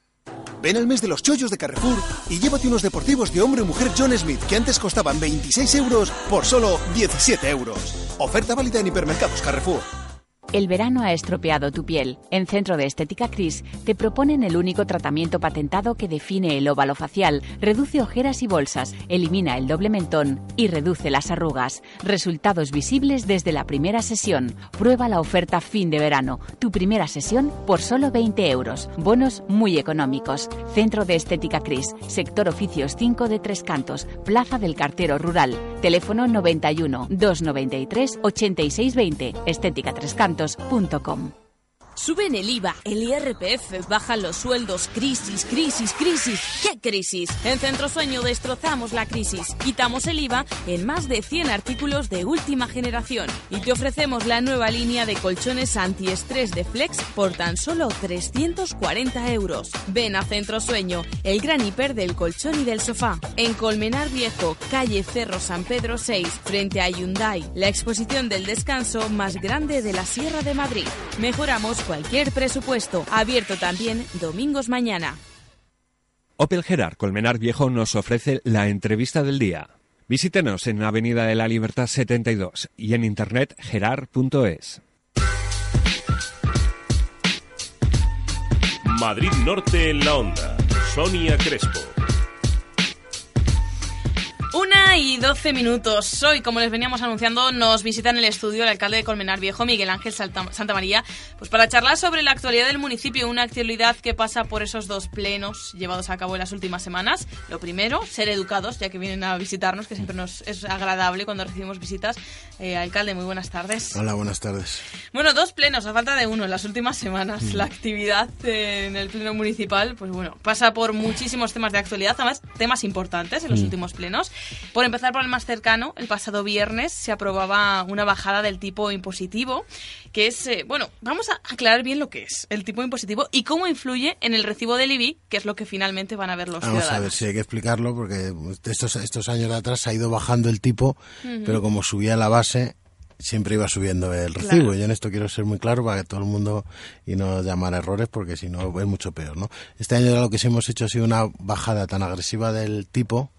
Ven al mes de los chollos de Carrefour y llévate unos deportivos de hombre o mujer John Smith que antes costaban 26 euros por solo 17 euros. Oferta válida en hipermercados Carrefour. El verano ha estropeado tu piel. En Centro de Estética Cris te proponen el único tratamiento patentado que define el óvalo facial, reduce ojeras y bolsas, elimina el doble mentón y reduce las arrugas. Resultados visibles desde la primera sesión. Prueba la oferta fin de verano. Tu primera sesión por solo 20 euros. Bonos muy económicos. Centro de Estética Cris, sector oficios 5 de Tres Cantos, Plaza del Cartero Rural. Teléfono 91 293 8620. Estética Tres Cantos santos.com. Suben el IVA, el IRPF, bajan los sueldos, crisis, crisis, crisis. ¿Qué crisis? En Centro Sueño destrozamos la crisis. Quitamos el IVA en más de 100 artículos de última generación y te ofrecemos la nueva línea de colchones antiestrés de Flex por tan solo 340 euros. Ven a Centro Sueño, el gran hiper del colchón y del sofá. En Colmenar Viejo, calle Cerro San Pedro 6, frente a Hyundai, la exposición del descanso más grande de la Sierra de Madrid. Mejoramos cualquier presupuesto. Abierto también domingos mañana. Opel Gerard Colmenar Viejo nos ofrece la entrevista del día. Visítenos en Avenida de la Libertad 72 y en internet gerard.es. Madrid Norte en la onda. Sonia Crespo. Una y doce minutos. Hoy, como les veníamos anunciando, nos visita en el estudio el alcalde de Colmenar Viejo, Miguel Ángel Salta- Santa María, pues para charlar sobre la actualidad del municipio, una actualidad que pasa por esos dos plenos llevados a cabo en las últimas semanas. Lo primero, ser educados, ya que vienen a visitarnos, que siempre nos es agradable cuando recibimos visitas. Eh, alcalde, muy buenas tardes. Hola, buenas tardes. Bueno, dos plenos, a falta de uno en las últimas semanas. Mm. La actividad en el pleno municipal, pues bueno, pasa por muchísimos temas de actualidad, además temas importantes en los Mm. últimos plenos. Por empezar por el más cercano, el pasado viernes se aprobaba una bajada del tipo impositivo, que es, eh, bueno, vamos a aclarar bien lo que es el tipo impositivo y cómo influye en el recibo del IBI, que es lo que finalmente van a ver los Vamos a ver ciudadanos. si hay que explicarlo, porque estos, estos años de atrás ha ido bajando el tipo, pero como subía la base, siempre iba subiendo el recibo. Claro. Yo en esto quiero ser muy claro para que todo el mundo y no llamar errores, porque si no es mucho peor, ¿no? Este año lo que sí hemos hecho ha sido una bajada tan agresiva del tipo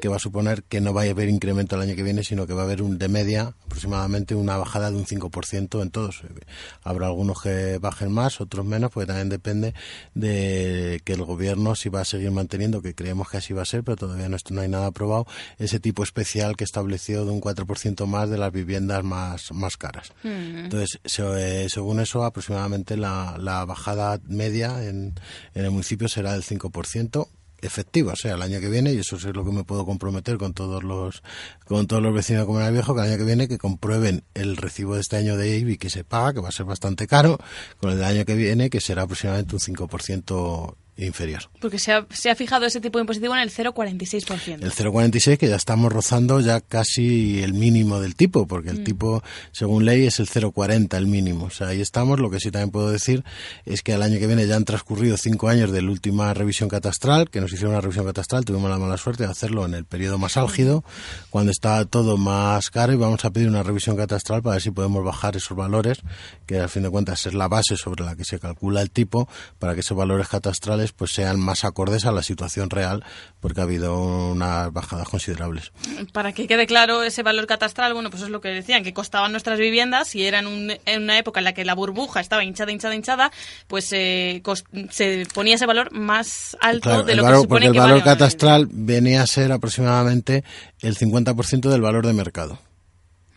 Que va a suponer que no va a haber incremento el año que viene, sino que va a haber un de media aproximadamente una bajada de un 5% en todos. Habrá algunos que bajen más, otros menos, porque también depende de que el gobierno si va a seguir manteniendo, que creemos que así va a ser, pero todavía no, no hay nada aprobado, ese tipo especial que estableció de un 4% más de las viviendas más, más caras. Entonces, se- eh, según eso, aproximadamente la, la bajada media en, en el municipio será del 5% efectiva, o sea, el año que viene, y eso es lo que me puedo comprometer con todos los con todos los vecinos de Comunidad Viejo, que el año que viene que comprueben el recibo de este año de IBI que se paga, que va a ser bastante caro, con el del año que viene, que será aproximadamente un 5% inferior. Porque se ha, se ha fijado ese tipo impositivo en el 0,46%. El 0,46 que ya estamos rozando ya casi el mínimo del tipo, porque el Mm. tipo, según ley, es el 0,40 el mínimo. O sea, ahí estamos. Lo que sí también puedo decir es que el año que viene ya han transcurrido cinco años de la última revisión catastral, que nos hicieron una revisión catastral. Tuvimos la mala suerte de hacerlo en el periodo más álgido, cuando estaba todo más caro, y vamos a pedir una revisión catastral para ver si podemos bajar esos valores, que al fin de cuentas es la base sobre la que se calcula el tipo, para que esos valores catastrales pues sean más acordes a la situación real porque ha habido unas bajadas considerables. Para que quede claro ese valor catastral, bueno, pues es lo que decían, que costaban nuestras viviendas y era en, un- en una época en la que la burbuja estaba hinchada, hinchada, hinchada, pues eh, se ponía ese valor más alto Claro, de el lo valor- que se porque supone el que valor vale catastral venía a ser aproximadamente el 50% del valor de mercado.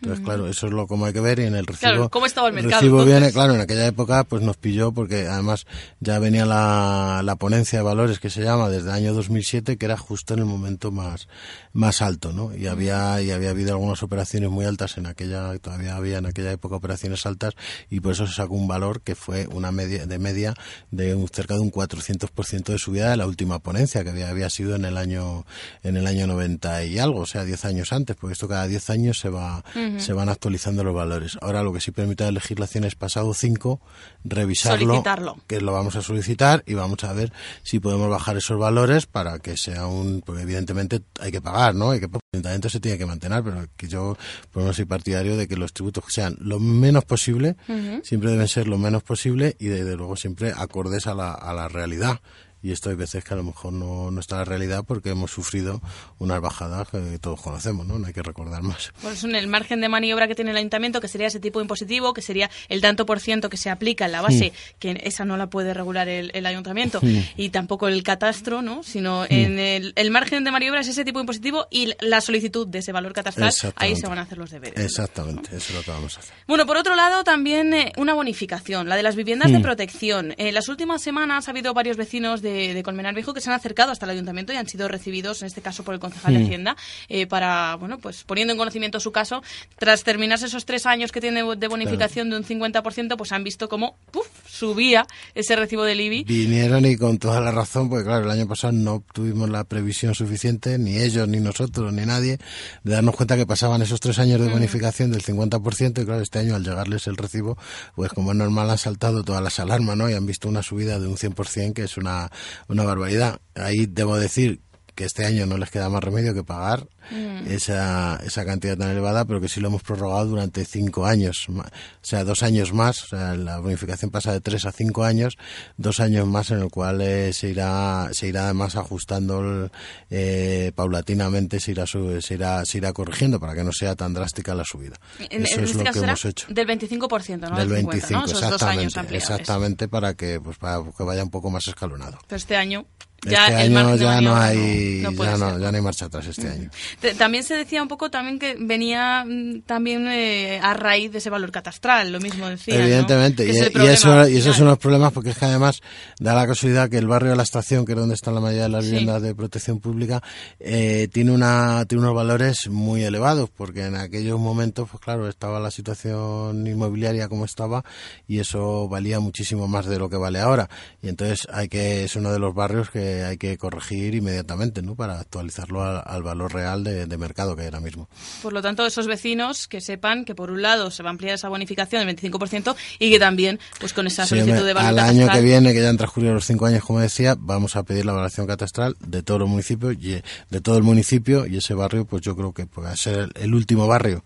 Entonces, Mm. claro, eso es lo como hay que ver y en el recibo. Claro, ¿cómo estaba el mercado, recibo entonces? viene, claro, en aquella época pues nos pilló porque además ya venía la, la ponencia de valores que se llama desde el año 2007 que era justo en el momento más más alto, ¿no? Y había y había habido algunas operaciones muy altas en aquella todavía había en aquella época operaciones altas y por eso se sacó un valor que fue una media de media de un- cerca de un 400% de subida de la última ponencia que había, había sido en el año en el año 90 y algo, o sea, 10 años antes, porque esto cada 10 años se va Se van actualizando los valores. Ahora lo que sí permite la legislación es pasado 5 revisarlo, Solicitarlo. que lo vamos a solicitar y vamos a ver si podemos bajar esos valores para que sea un porque evidentemente hay que pagar, ¿no? Hay que el ayuntamiento se tiene que mantener, pero que yo por lo menos soy partidario de que los tributos sean lo menos posible siempre deben ser lo menos posible y desde luego siempre acordes a la, a la realidad. Y esto hay veces que a lo mejor no, no está la realidad porque hemos sufrido unas bajadas que todos conocemos, ¿no? No hay que recordar más. Por eso en el margen de maniobra que tiene el ayuntamiento, que sería ese tipo impositivo, que sería el tanto por ciento que se aplica en la base, que esa no la puede regular el, el ayuntamiento, Mm. y tampoco el catastro, ¿no? Sino en el, el margen de maniobra es ese tipo impositivo y la solicitud de ese valor catastral, ahí se van a hacer los deberes. Exactamente, eso es lo que vamos a hacer. Bueno, por otro lado, también eh, una bonificación, la de las viviendas de protección. En las últimas semanas ha habido varios vecinos de, de Colmenar Viejo que se han acercado hasta el ayuntamiento y han sido recibidos, en este caso por el concejal de Mm. Hacienda, eh, para, bueno, pues poniendo en conocimiento su caso, tras terminarse esos tres años que tiene de bonificación de un 50%, pues han visto cómo ¡puf! Subía ese recibo del IBI. Vinieron y con toda la razón, porque claro, el año pasado no tuvimos la previsión suficiente, ni ellos, ni nosotros, ni nadie, de darnos cuenta que pasaban esos tres años de bonificación del 50% y claro, este año al llegarles el recibo, pues como es normal han saltado todas las alarmas, ¿no? Y han visto una subida de un 100% que es una, una barbaridad. Ahí debo decir que este año no les queda más remedio que pagar Mm. esa, esa cantidad tan elevada, pero que sí lo hemos prorrogado durante cinco años, o sea, dos años más, o sea, la bonificación pasa de tres a cinco años, dos años más en el cual eh, se irá, se irá además ajustando el, eh, paulatinamente, se irá, se irá, se irá corrigiendo para que no sea tan drástica la subida. En, Eso en es este lo que hemos hecho. del 25%, ¿no? Del 50, 25, ¿no? Esos dos años exactamente, exactamente para que, pues, para que vaya un poco más escalonado. Pero este año ya este el año ya no hay, no ya, no, ya no hay marcha atrás este año. Te- También se decía un poco también que venía mm, también eh, a raíz de ese valor catastral, lo mismo decía. Evidentemente, y, es el y eso, y esos son los problemas porque es que además da la casualidad que el barrio de la estación, que es donde están la mayoría de las Sí. viviendas de protección pública, eh, tiene una tiene unos valores muy elevados porque en aquellos momentos, pues claro, estaba la situación inmobiliaria como estaba y eso valía muchísimo más de lo que vale ahora y entonces hay que es uno de los barrios que hay que corregir inmediatamente, ¿no? Para actualizarlo al, al valor real de, de mercado que hay ahora mismo. Por lo tanto, esos vecinos que sepan que por un lado se va a ampliar esa bonificación del 25% y que también, pues con esa Sí, solicitud hombre, de valor al año que viene, que ya han transcurrido los cinco años, como decía, vamos a pedir la evaluación catastral de todos los municipios, y, de todo el municipio y ese barrio, pues yo creo que puede ser el, el último barrio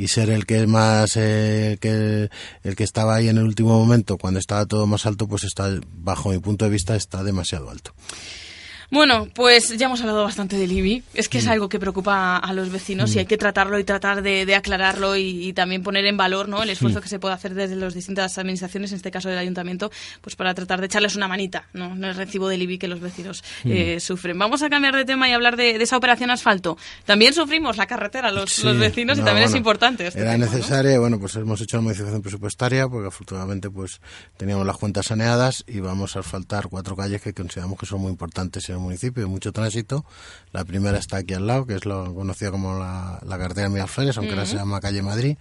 y ser el que más, eh, el que el que estaba ahí en el último momento, cuando estaba todo más alto, pues está, bajo mi punto de vista, está demasiado alto. Bueno, pues ya hemos hablado bastante del IBI. Es que es algo que preocupa a los vecinos y hay que tratarlo y tratar de, de aclararlo y, y también poner en valor ¿no? el esfuerzo que se puede hacer desde las distintas administraciones, en este caso del ayuntamiento, pues para tratar de echarles una manita ¿no? en el recibo del IBI que los vecinos eh, sufren. Vamos a cambiar de tema y hablar de, de esa operación asfalto. También sufrimos la carretera los, Sí, los vecinos y también es importante. Este Era tema, ¿no? necesaria, bueno, pues hemos hecho una modificación presupuestaria porque afortunadamente pues teníamos las cuentas saneadas y vamos a asfaltar cuatro calles que consideramos que son muy importantes en el municipio, mucho tránsito. La primera está aquí al lado, que es lo conocida como la, la carretera Miraflores, aunque ahora se llama calle Madrid,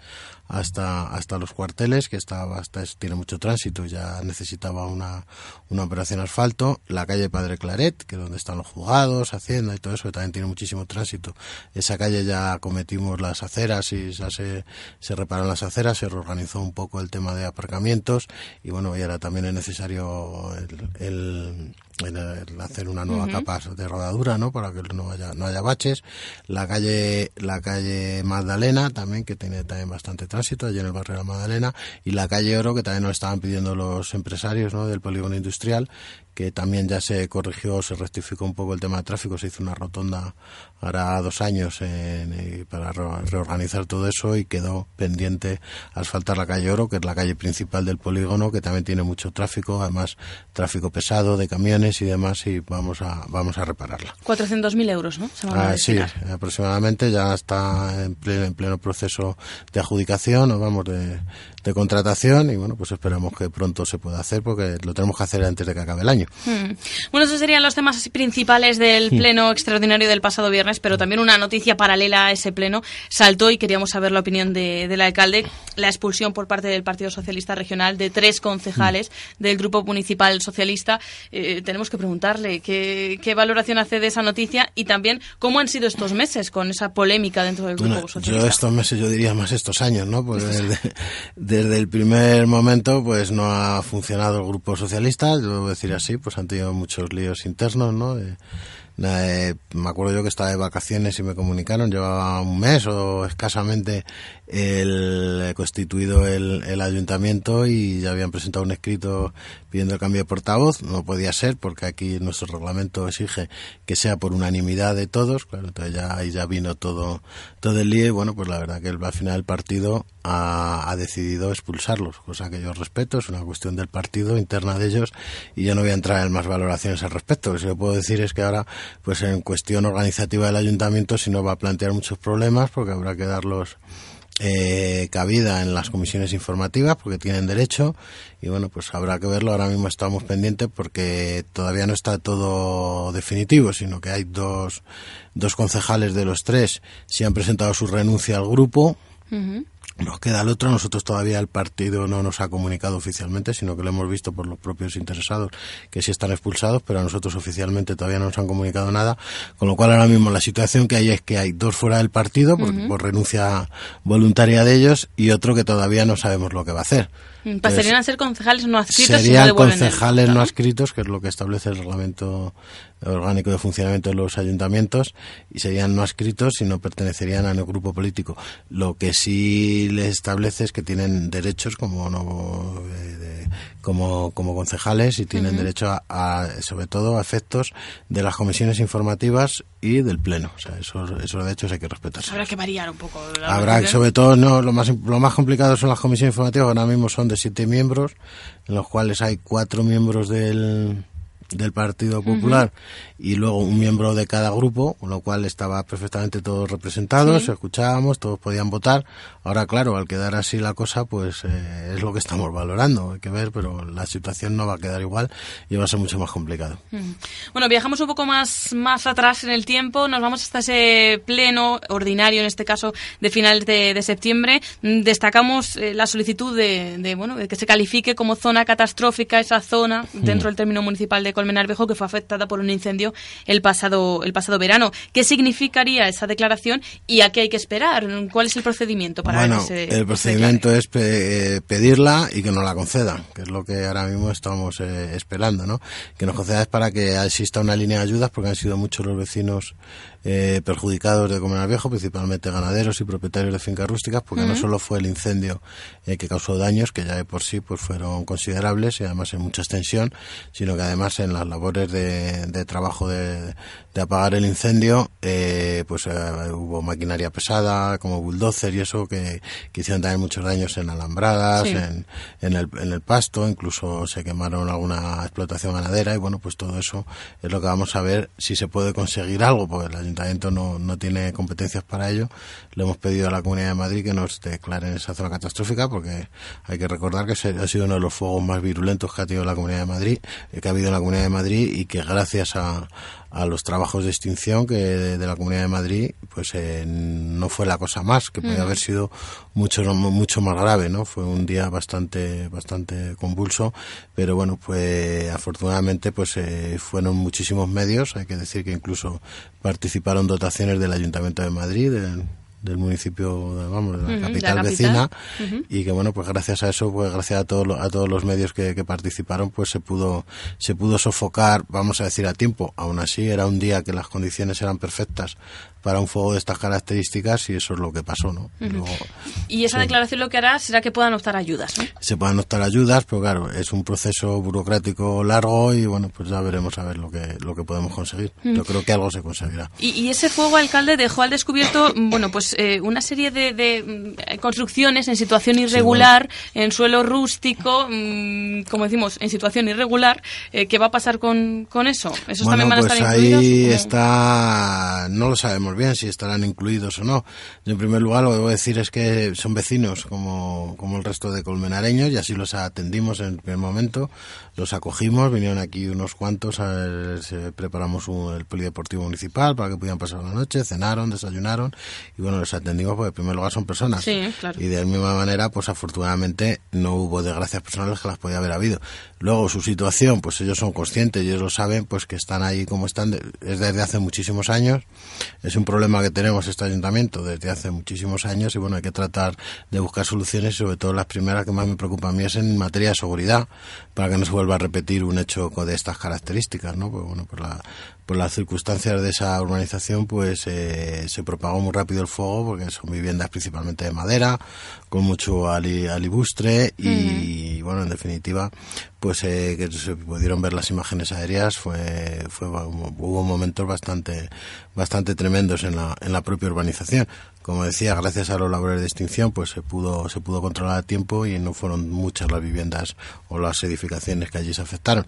hasta hasta los cuarteles, que está, hasta es- tiene mucho tránsito, ya necesitaba una, una operación asfalto. La calle Padre Claret, que es donde están los juzgados, Hacienda y todo eso, que también tiene muchísimo tránsito. Esa calle ya cometimos las aceras y ya se, se repararon las aceras, se reorganizó un poco el tema de aparcamientos y bueno, y ahora también es necesario el, el- el- el hacer una nueva capa de rodadura, ¿no? Para que no haya, no haya baches. La calle, la calle Magdalena también, que tiene también bastante tránsito allí en el barrio de la Magdalena. Y la calle Oro, que también nos estaban pidiendo los empresarios, ¿no? Del polígono industrial, que también ya se corrigió, se rectificó un poco el tema de tráfico, se hizo una rotonda ahora dos años en- eh, para re- reorganizar todo eso y quedó pendiente asfaltar la calle Oro, que es la calle principal del polígono, que también tiene mucho tráfico, además tráfico pesado de camiones y demás, y vamos a, vamos a repararla. 400.000 euros, ¿no? Se van a Ah, sí, aproximadamente ya está en pleno, en pleno proceso de adjudicación o vamos de, de contratación y bueno, pues esperamos que pronto se pueda hacer porque lo tenemos que hacer antes de que acabe el año. Hmm. Bueno, esos serían los temas principales del Hmm. pleno extraordinario del pasado viernes, pero también una noticia paralela a ese pleno saltó y queríamos saber la opinión de- del alcalde, la expulsión por parte del Partido Socialista Regional de tres concejales Hmm. del Grupo Municipal Socialista. Eh, tenemos que preguntarle qué, qué valoración hace de esa noticia y también cómo han sido estos meses con esa polémica dentro del Grupo Bueno, yo Socialista. estos meses, yo diría más estos años, ¿no? Pues [LAUGHS] desde el primer momento, pues no ha funcionado el grupo socialista, yo decir así, pues han tenido muchos líos internos, ¿no? Nada, eh, me acuerdo yo que estaba de vacaciones y me comunicaron, llevaba un mes o escasamente el eh, constituido el, el ayuntamiento y ya habían presentado un escrito pidiendo el cambio de portavoz. No podía ser porque aquí nuestro reglamento exige que sea por unanimidad de todos. Claro, entonces ya ahí ya vino todo todo el lío y bueno, pues la verdad que el- al final el partido ha, ha decidido expulsarlos, cosa que yo respeto, es una cuestión del partido interna de ellos y yo no voy a entrar en más valoraciones al respecto. Lo que puedo decir es que ahora, pues en cuestión organizativa del ayuntamiento, si no va a plantear muchos problemas porque habrá que darlos eh, cabida en las comisiones informativas porque tienen derecho y bueno pues habrá que verlo ahora mismo estamos pendientes porque todavía no está todo definitivo sino que hay dos dos concejales de los tres si han presentado su renuncia al grupo. Nos queda el otro, nosotros todavía el partido no nos ha comunicado oficialmente, sino que lo hemos visto por los propios interesados que sí están expulsados, pero a nosotros oficialmente todavía no nos han comunicado nada, con lo cual ahora mismo la situación que hay es que hay dos fuera del partido por, por renuncia voluntaria de ellos y otro que todavía no sabemos lo que va a hacer. Mm, Pasarían a ser concejales no adscritos si no Serían el concejales ¿no? adscritos, que es lo que establece el reglamento orgánico de funcionamiento de los ayuntamientos, y serían no adscritos y no pertenecerían a ningún grupo político. Lo que sí les establece es que tienen derechos como no, eh, de- como, como concejales y tienen derecho a, a, sobre todo a efectos de las comisiones informativas y del pleno. O sea, esos, esos derechos hay que respetarse. Habrá que variar un poco. Habrá, sobre todo, no, lo más, lo más complicado son las comisiones informativas, ahora mismo son de siete miembros, en los cuales hay cuatro miembros del, del Partido Popular y luego un miembro de cada grupo, con lo cual estaba perfectamente todos representados, Sí. escuchábamos, todos podían votar. Ahora, claro, al quedar así la cosa, pues eh, es lo que estamos valorando, hay que ver, pero la situación no va a quedar igual y va a ser mucho más complicado. Bueno, viajamos un poco más, más atrás en el tiempo, nos vamos hasta ese pleno ordinario, en este caso, de finales de, de septiembre. Destacamos eh, la solicitud de, de, bueno, de que se califique como zona catastrófica esa zona dentro del término municipal de Colmenar Viejo que fue afectada por un incendio el pasado, el pasado verano. ¿Qué significaría esa declaración y a qué hay que esperar? ¿Cuál es el procedimiento para bueno, que se el procedimiento es pe- eh, pedirla y que nos la concedan, que es lo que ahora mismo estamos eh, esperando, ¿no? Que nos conceda es para que exista una línea de ayudas, porque han sido muchos los vecinos eh, perjudicados de Comunal Viejo, principalmente ganaderos y propietarios de fincas rústicas, porque no solo fue el incendio eh, que causó daños, que ya de por sí pues fueron considerables y además en mucha extensión, sino que además en las labores de, de trabajo de, de apagar el incendio, eh, pues eh, hubo maquinaria pesada como bulldozer y eso que, que hicieron también muchos daños en alambradas, Sí. en, en, el, en el pasto, incluso se quemaron alguna explotación ganadera y bueno, pues todo eso es lo que vamos a ver si se puede conseguir algo, porque el ayuntamiento no, no tiene competencias para ello. Le hemos pedido a la Comunidad de Madrid que nos declaren esa zona catastrófica porque hay que recordar que ha sido uno de los fuegos más virulentos que ha tenido la Comunidad de Madrid, eh, que ha habido en la Comunidad de Madrid y que gracias a, a los trabajos de extinción que de, de la Comunidad de Madrid, pues eh, no fue la cosa más, que podía haber sido mucho mucho más grave, ¿no? Fue un día bastante bastante convulso, pero bueno, pues afortunadamente pues eh, fueron muchísimos medios, hay que decir que incluso participaron dotaciones del Ayuntamiento de Madrid, del, del municipio, de- vamos, de la capital la vecina, y que bueno pues gracias a eso pues gracias a todos los- a todos los medios que, que participaron pues se pudo se pudo sofocar vamos a decir a tiempo. Aún así era un día que las condiciones eran perfectas para un fuego de estas características y eso es lo que pasó, ¿no? Luego Y esa declaración lo que hará será que puedan optar ayudas, ¿no? se pueden optar ayudas, pero claro, es un proceso burocrático largo y bueno, pues ya veremos a ver lo que, lo que podemos conseguir. Yo creo que algo se conseguirá. Y, y ese fuego, alcalde, dejó al descubierto, mm, bueno, pues eh, una serie de, de, mm, construcciones en situación irregular, en suelo rústico, mm, como decimos, en situación irregular. Eh, ¿Qué va a pasar con, con eso? ¿Esos Bueno, también van a pues estar ahí incluidos? está, no lo sabemos bien si estarán incluidos o no. Yo, en primer lugar, lo que a decir es que son vecinos como, como el resto de colmenareños y así los atendimos en el primer momento, los acogimos, vinieron aquí unos cuantos, preparamos un- el polideportivo municipal para que pudieran pasar la noche, cenaron, desayunaron y bueno, los atendimos porque en primer lugar son personas. Sí, claro. Y de la misma manera, pues afortunadamente no hubo desgracias personales que las podía haber habido. Luego su situación, pues ellos son conscientes, ellos lo saben, pues que están ahí como están, de- es desde hace muchísimos años. Es un problema que tenemos este ayuntamiento desde hace muchísimos años y bueno, hay que tratar de buscar soluciones y sobre todo las primeras que más me preocupan a mí es en materia de seguridad, para que no se vuelva a repetir un hecho de estas características, ¿no? Pues bueno, por la por las circunstancias de esa urbanización, pues eh, se propagó muy rápido el fuego porque son viviendas principalmente de madera, con mucho ali- alibustre y, bueno, en definitiva, pues eh, que se pudieron ver las imágenes aéreas, fue, fue hubo momentos bastante, bastante tremendos en la, en la propia urbanización. Como decía, gracias a los labores de extinción, pues se pudo, se pudo controlar a tiempo y no fueron muchas las viviendas o las edificaciones que allí se afectaron.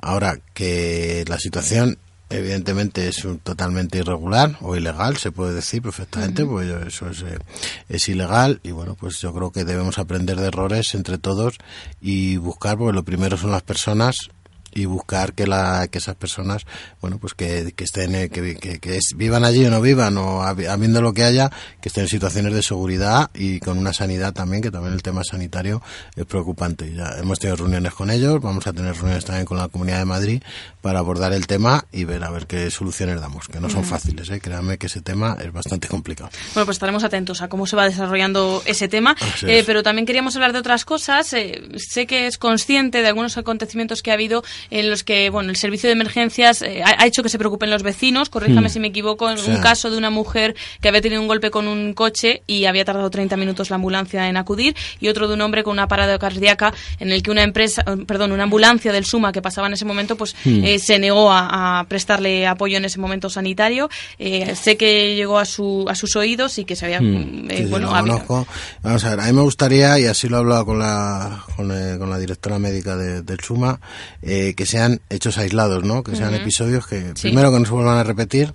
Ahora que la situación evidentemente es un- totalmente irregular o ilegal, se puede decir perfectamente, Ujú. pues eso es, eh, es ilegal y bueno, pues yo creo que debemos aprender de errores entre todos y buscar, porque lo primero son las personas y buscar que la que esas personas bueno pues que, que estén eh, que, que- que es- vivan allí o no vivan o habi- habiendo lo que haya que estén en situaciones de seguridad y con una sanidad también que también el tema sanitario es preocupante ya hemos tenido reuniones con ellos vamos a tener reuniones también con la Comunidad de Madrid para abordar el tema y ver a ver qué soluciones damos que no son Ujú. fáciles ¿eh? créanme que ese tema es bastante complicado Bueno, pues estaremos atentos a cómo se va desarrollando ese tema, Eh, pero también queríamos hablar de otras cosas. Eh, sé que es consciente de algunos acontecimientos que ha habido en los que, bueno, el servicio de emergencias eh, ha, hecho que se preocupen los vecinos. Corríjame Hmm. si me equivoco, en un caso de una mujer que había tenido un golpe con un coche y había tardado 30 minutos la ambulancia en acudir, y otro de un hombre con una parada cardíaca en el que una empresa, eh, perdón, una ambulancia del Suma que pasaba en ese momento, pues Hmm. eh, se negó a, a prestarle apoyo en ese momento sanitario. Eh, sé que llegó a, su, a sus oídos y que se había, Hmm. Sí, bueno, había- conozco. Vamos a ver, a mí me gustaría, y así lo he hablado con la, con, con la directora médica de- del SUMA, eh, que sean hechos aislados, ¿no? Que sean episodios que, Sí. primero, que no se vuelvan a repetir,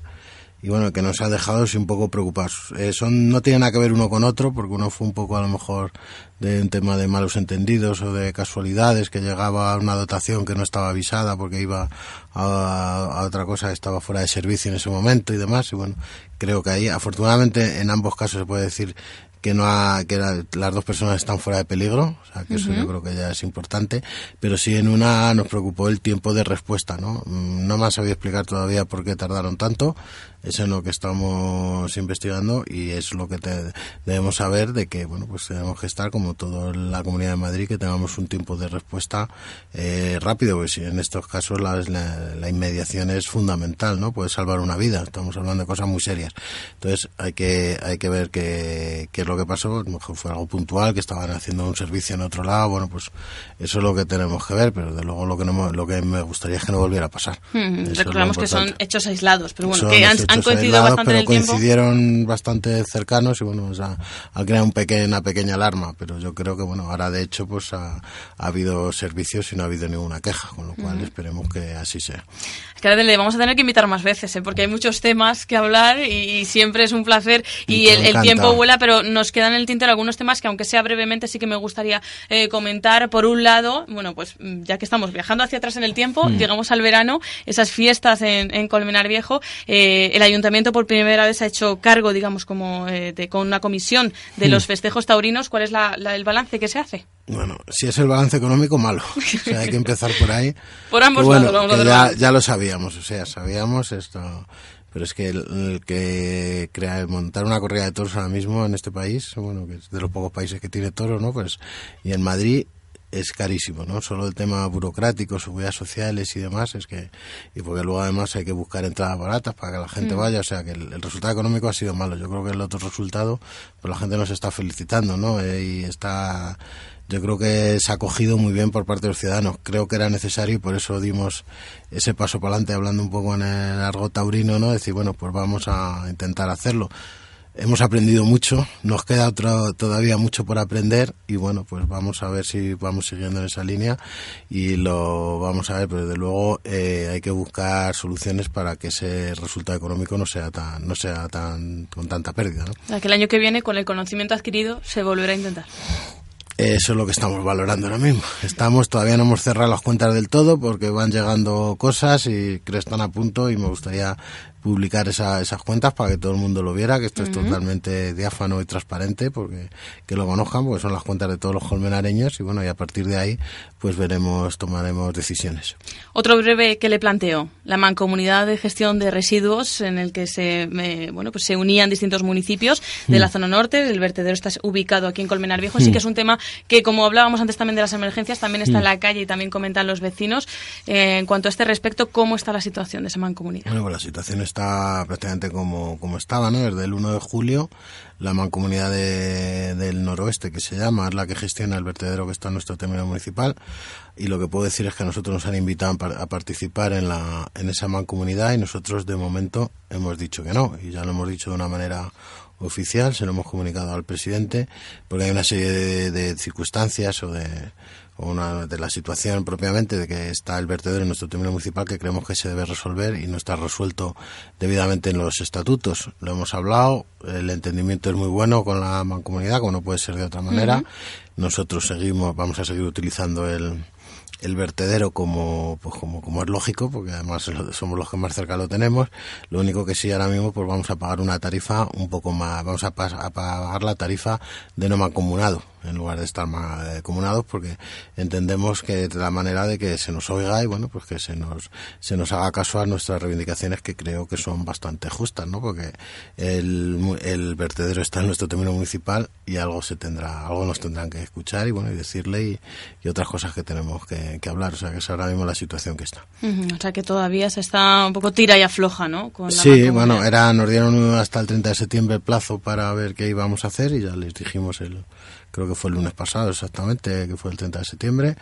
y bueno, que nos ha dejado así un poco preocupados. Eh, son, no tienen nada que ver uno con otro, porque uno fue un poco a lo mejor de un tema de malos entendidos o de casualidades, que llegaba a una dotación que no estaba avisada porque iba a, a otra cosa que estaba fuera de servicio en ese momento y demás, y bueno, creo que ahí, afortunadamente, en ambos casos se puede decir que no ha, que la- las dos personas están fuera de peligro, o sea que eso yo creo que ya es importante, pero sí en una nos preocupó el tiempo de respuesta, ¿no? Mm, No me ha sabido explicar todavía por qué tardaron tanto, eso es lo que estamos investigando y es lo que te- debemos saber de que, bueno, pues tenemos que estar como toda la Comunidad de Madrid, que tengamos un tiempo de respuesta eh, rápido, pues en estos casos la, la- la inmediación es fundamental, ¿no? Puede salvar una vida, estamos hablando de cosas muy serias. Entonces hay que, hay que ver qué, qué es lo que pasó, a lo mejor fue algo puntual, que estaban haciendo un servicio en otro lado, bueno, pues eso es lo que tenemos que ver, pero de luego lo que, no, lo que me gustaría es que no volviera a pasar. Hmm, recordamos que son hechos aislados, pero bueno, Son que han, han coincidido aislados, bastante en el pero tiempo. coincidieron bastante cercanos y bueno, ha, ha creado un peque- una pequeña alarma, pero yo creo que bueno, ahora de hecho pues ha, ha habido servicios y no ha habido ninguna queja, con lo cual esperemos que así sea. Es que le vamos a tener que invitar más veces, ¿eh? porque hay muchos temas que hablar y siempre es un placer y el, tiempo vuela, pero nos quedan en el tintero algunos temas que aunque sea brevemente sí que me gustaría eh, comentar. Por un lado, bueno, pues mm, ya que estamos viajando hacia atrás en el tiempo, Mm. llegamos al verano, esas fiestas en, en Colmenar Viejo, eh, el ayuntamiento por primera vez ha hecho cargo, digamos, como eh, de- con una comisión de Mm. los festejos taurinos. ¿Cuál es la- la- el balance que se hace? Bueno, si es el balance económico, malo. [LAUGHS] O sea, hay que empezar por ahí. Por ambos bueno, lados, vamos a ya, lo sabíamos, o sea, sabíamos esto. Pero es que el, el que crea, montar una corrida de toros ahora mismo en este país, bueno, que es de los pocos países que tiene toros, ¿no? Pues, y en Madrid es carísimo, ¿no? Solo el tema burocrático, seguridad sociales y demás, es que, y porque luego además hay que buscar entradas baratas para que la gente Mm. vaya, o sea que el, el resultado económico ha sido malo. Yo creo que el otro resultado, pues la gente nos está felicitando, ¿no? Eh, y está, yo creo que se ha cogido muy bien por parte de los ciudadanos. Creo que era necesario y por eso dimos ese paso para adelante hablando un poco en el argot taurino, ¿no? Decir, bueno, pues vamos a intentar hacerlo. Hemos aprendido mucho, nos queda otro, todavía mucho por aprender y bueno, pues vamos a ver si vamos siguiendo en esa línea y lo vamos a ver, pero desde luego eh, hay que buscar soluciones para que ese resultado económico no sea tan, no sea tan con tanta pérdida, ¿no? O sea, que el año que viene, con el conocimiento adquirido, se volverá a intentar. Eso es lo que estamos valorando ahora mismo. Estamos, todavía no hemos cerrado las cuentas del todo porque van llegando cosas y creo que están a punto y me gustaría publicar esa- esas cuentas para que todo el mundo lo viera, que esto es totalmente diáfano y transparente, porque que lo conozcan, porque son las cuentas de todos los colmenareños y bueno, y a partir de ahí pues veremos, tomaremos decisiones. Otro breve que le planteo, la mancomunidad de gestión de residuos en el que se eh, bueno pues se unían distintos municipios de la Mm. zona norte. El vertedero está ubicado aquí en Colmenar Viejo, así Mm. que es un tema que como hablábamos antes también de las emergencias, también está en Mm. la calle y también comentan los vecinos. Eh, en cuanto a este respecto, ¿cómo está la situación de esa mancomunidad? Bueno, pues la situación está prácticamente como, como estaba, ¿no? Desde el 1 de julio, la mancomunidad de- del noroeste, que se llama, es la que gestiona el vertedero que está en nuestro término municipal. Y lo que puedo decir es que nosotros nos han invitado a par- a participar en, la, en esa mancomunidad y nosotros de momento hemos dicho que no. Y ya lo hemos dicho de una manera oficial, se lo hemos comunicado al presidente, porque hay una serie de, de circunstancias o de, una, de la situación propiamente de que está el vertedero en nuestro término municipal que creemos que se debe resolver y no está resuelto debidamente en los estatutos. Lo hemos hablado, el entendimiento es muy bueno con la mancomunidad, como no puede ser de otra manera. Nosotros seguimos, vamos a seguir utilizando el, el vertedero como, pues como, como es lógico, porque además somos los que más cerca lo tenemos. Lo único que sí ahora mismo pues vamos a pagar una tarifa un poco más, vamos a, a pagar la tarifa de no mancomunado en lugar de estar más comunados porque entendemos que la manera de que se nos oiga y bueno pues que se nos se nos haga caso a nuestras reivindicaciones que creo que son bastante justas no porque el, el vertedero está en nuestro término municipal y algo se tendrá algo nos tendrán que escuchar y bueno y decirle y, y otras cosas que tenemos que, que hablar. O sea que es ahora mismo la situación que está. O sea que todavía se está un poco tira y afloja, ¿no? Con la Sí, bueno, era, nos dieron hasta el 30 de septiembre el plazo para ver qué íbamos a hacer y ya les dijimos el, creo que fue el lunes pasado exactamente, que fue el 30 de septiembre.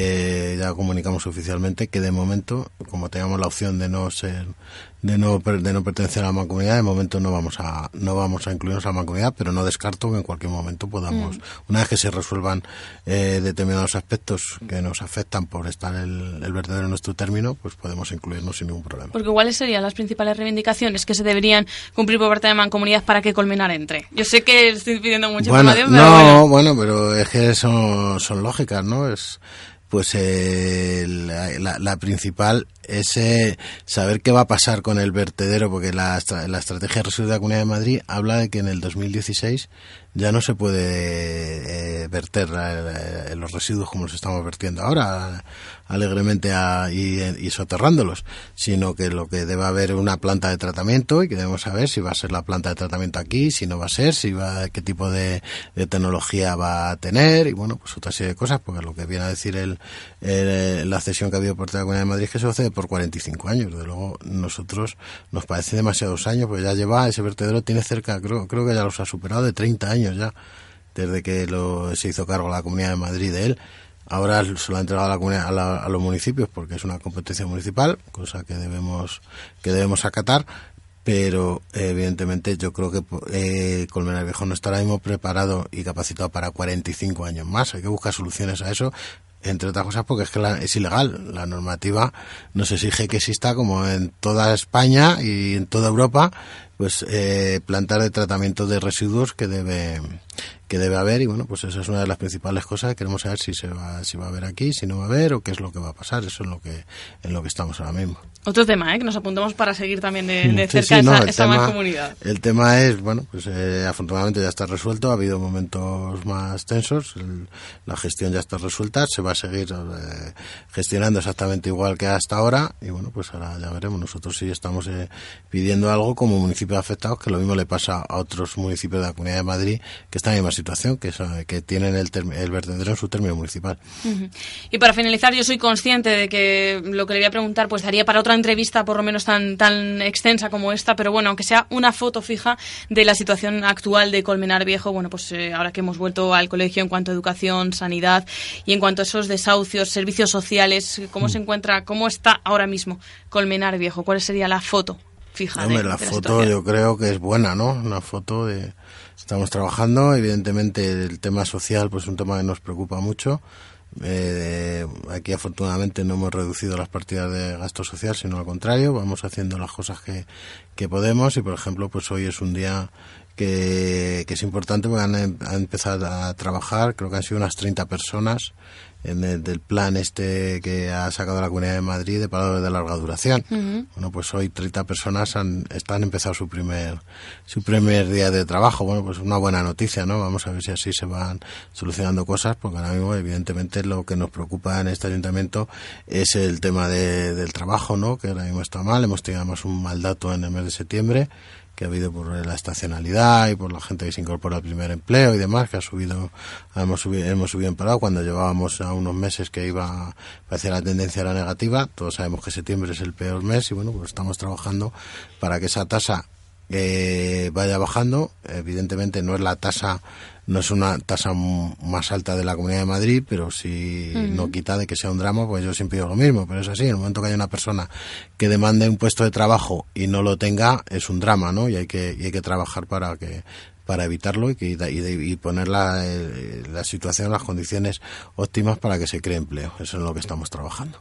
Eh, ya comunicamos oficialmente que de momento, como teníamos la opción de no ser, de no, de no pertenecer a la mancomunidad, de momento no vamos a, no vamos a incluirnos a la mancomunidad, pero no descarto que en cualquier momento podamos, Mm. una vez que se resuelvan eh, determinados aspectos que nos afectan por estar el, el vertedero en nuestro término, pues podemos incluirnos sin ningún problema. Porque ¿cuáles serían las principales reivindicaciones que se deberían cumplir por parte de la mancomunidad para que Colmenar entre? Yo sé que estoy pidiendo mucha bueno, información, pero no, bueno. bueno. pero es que son, son lógicas, ¿no? Es pues eh, la, la- principal es eh, saber qué va a pasar con el vertedero, porque la, la estrategia de residuos de la Comunidad de Madrid habla de que en el 2016 ya no se puede eh, verter eh, los residuos como los estamos vertiendo ahora, alegremente a- y, y soterrándolos, sino que lo que debe haber una planta de tratamiento y que debemos saber si va a ser la planta de tratamiento aquí, si no va a ser, si va, qué tipo de, de tecnología va a tener y bueno, pues otra serie de cosas, porque lo que viene a decir el, el- la cesión que ha habido por la Comunidad de Madrid es que se hace por 45 años. De luego, nosotros nos parece demasiados años, porque ya lleva, ese vertedero tiene cerca, creo, creo que ya los ha superado de 30 años ya, desde que lo, se hizo cargo la Comunidad de Madrid de él. Ahora se lo ha entregado a, la comunidad- a, la- a los municipios porque es una competencia municipal, cosa que debemos que debemos acatar. Pero evidentemente yo creo que eh, Colmenar Viejo no está ahora mismo preparado y capacitado para 45 años más. Hay que buscar soluciones a eso, entre otras cosas porque es que la- es ilegal. La normativa nos exige que exista como en toda España y en toda Europa, pues eh, plantas de tratamiento de residuos que debe que debe haber. Y bueno pues esa es una de las principales cosas. Queremos saber si se va si va a haber aquí si no va a haber o qué es lo que va a pasar. Eso es lo que en lo que estamos ahora mismo. Otro tema, ¿eh? que nos apuntamos para seguir también de, cerca sí, no, esa, tema- mancomunidad. El tema es, bueno, pues eh, afortunadamente ya está resuelto, ha habido momentos más tensos, el- la gestión ya está resuelta, se va a seguir eh, gestionando exactamente igual que hasta ahora. Y bueno, pues ahora ya veremos. Nosotros sí estamos eh, pidiendo algo como municipio municipios afectados, que lo mismo le pasa a otros municipios de la Comunidad de Madrid que están en la misma situación, que, son- que tienen el, el vertedero en su término municipal. Y para finalizar, yo soy consciente de que lo que le voy a preguntar pues daría para otra entrevista por lo menos tan, tan extensa como esta, pero bueno, aunque sea una foto fija de la situación actual de Colmenar Viejo, bueno, pues eh, ahora que hemos vuelto al colegio en cuanto a educación, sanidad y en cuanto a esos desahucios, servicios sociales, ¿cómo Mm. se encuentra, cómo está ahora mismo Colmenar Viejo? ¿Cuál sería la foto fija? de- Hombre, la de foto yo creo que es buena, ¿no? Una foto de... Estamos trabajando, evidentemente el tema social pues es un tema que nos preocupa mucho. Eh, aquí afortunadamente no hemos reducido las partidas de gasto social, sino al contrario, vamos haciendo las cosas que, que podemos y por ejemplo pues hoy es un día que, que es importante porque han, em- han empezado a trabajar, creo que han sido unas 30 personas en el del plan este que ha sacado la Comunidad de Madrid de paradores de larga duración. Bueno, pues hoy 30 personas han, están empezado su primer su primer día de trabajo. Bueno, pues una buena noticia, ¿no? Vamos a ver si así se van solucionando cosas, porque ahora mismo, evidentemente, lo que nos preocupa en este ayuntamiento es el tema de- del trabajo, ¿no? Que ahora mismo está mal. Hemos tenido además un mal dato en el mes de septiembre que ha habido por la estacionalidad y por la gente que se incorpora al primer empleo y demás, que ha subido, hemos subido, hemos subido en parado cuando llevábamos a unos meses que iba, parecía la tendencia era negativa. Todos sabemos que septiembre es el peor mes y bueno, pues estamos trabajando para que esa tasa eh, vaya bajando. Evidentemente no es la tasa, no es una tasa más alta de la Comunidad de Madrid, pero sí Ujú. no quita de que sea un drama, pues yo siempre digo lo mismo, pero es así, en el momento que hay una persona que demande un puesto de trabajo y no lo tenga, es un drama, ¿no? Y hay que, y hay que trabajar para que para evitarlo y, que, y, y poner la, eh, la situación, las condiciones óptimas para que se cree empleo. Eso es lo que estamos trabajando.